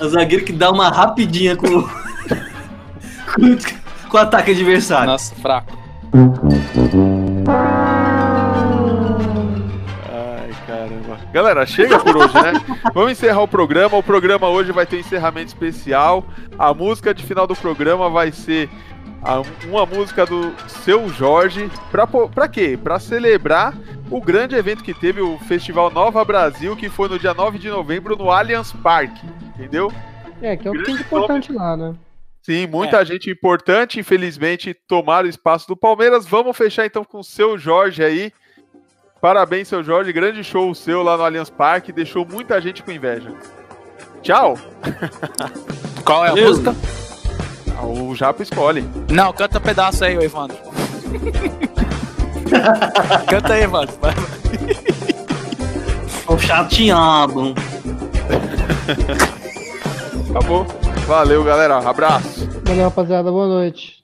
O zagueiro que dá uma rapidinha com, com, com o ataque adversário. Nossa, fraco. Ai, caramba. Galera, chega por hoje, né? Vamos encerrar o programa. O programa hoje vai ter um encerramento especial. A música de final do programa vai ser a- uma música do Seu Jorge. Pra, pra quê? Pra celebrar o grande evento que teve, o Festival Nova Brasil, que foi no dia 9 de novembro no Allianz Parque. Entendeu? É, que é o que tem de importante lá, né? Sim, muita gente importante, infelizmente, tomaram o espaço do Palmeiras. Vamos fechar então com o seu Jorge aí. Parabéns, seu Jorge. Grande show o seu lá no Allianz Parque. Deixou muita gente com inveja. Tchau. Qual é a Eu- música? Ah, O Japa escolhe. Não, canta um pedaço aí, ô Evandro. canta aí, Evandro. Vai, vai. Tô chateado. Acabou. Valeu, galera. Abraço. Valeu, rapaziada. Boa noite.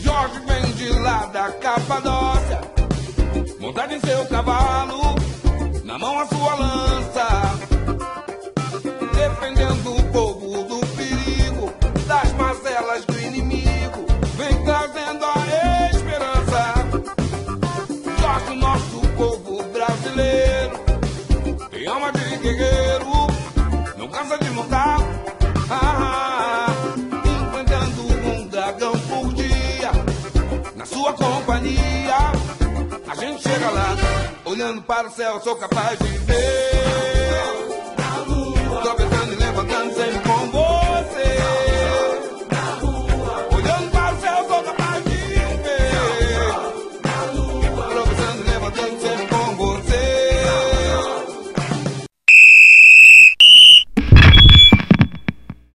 Jorge vem de lá da Capadócia, montado em seu cavalo, na mão a sua lança, olhando para o céu, sou capaz de ver.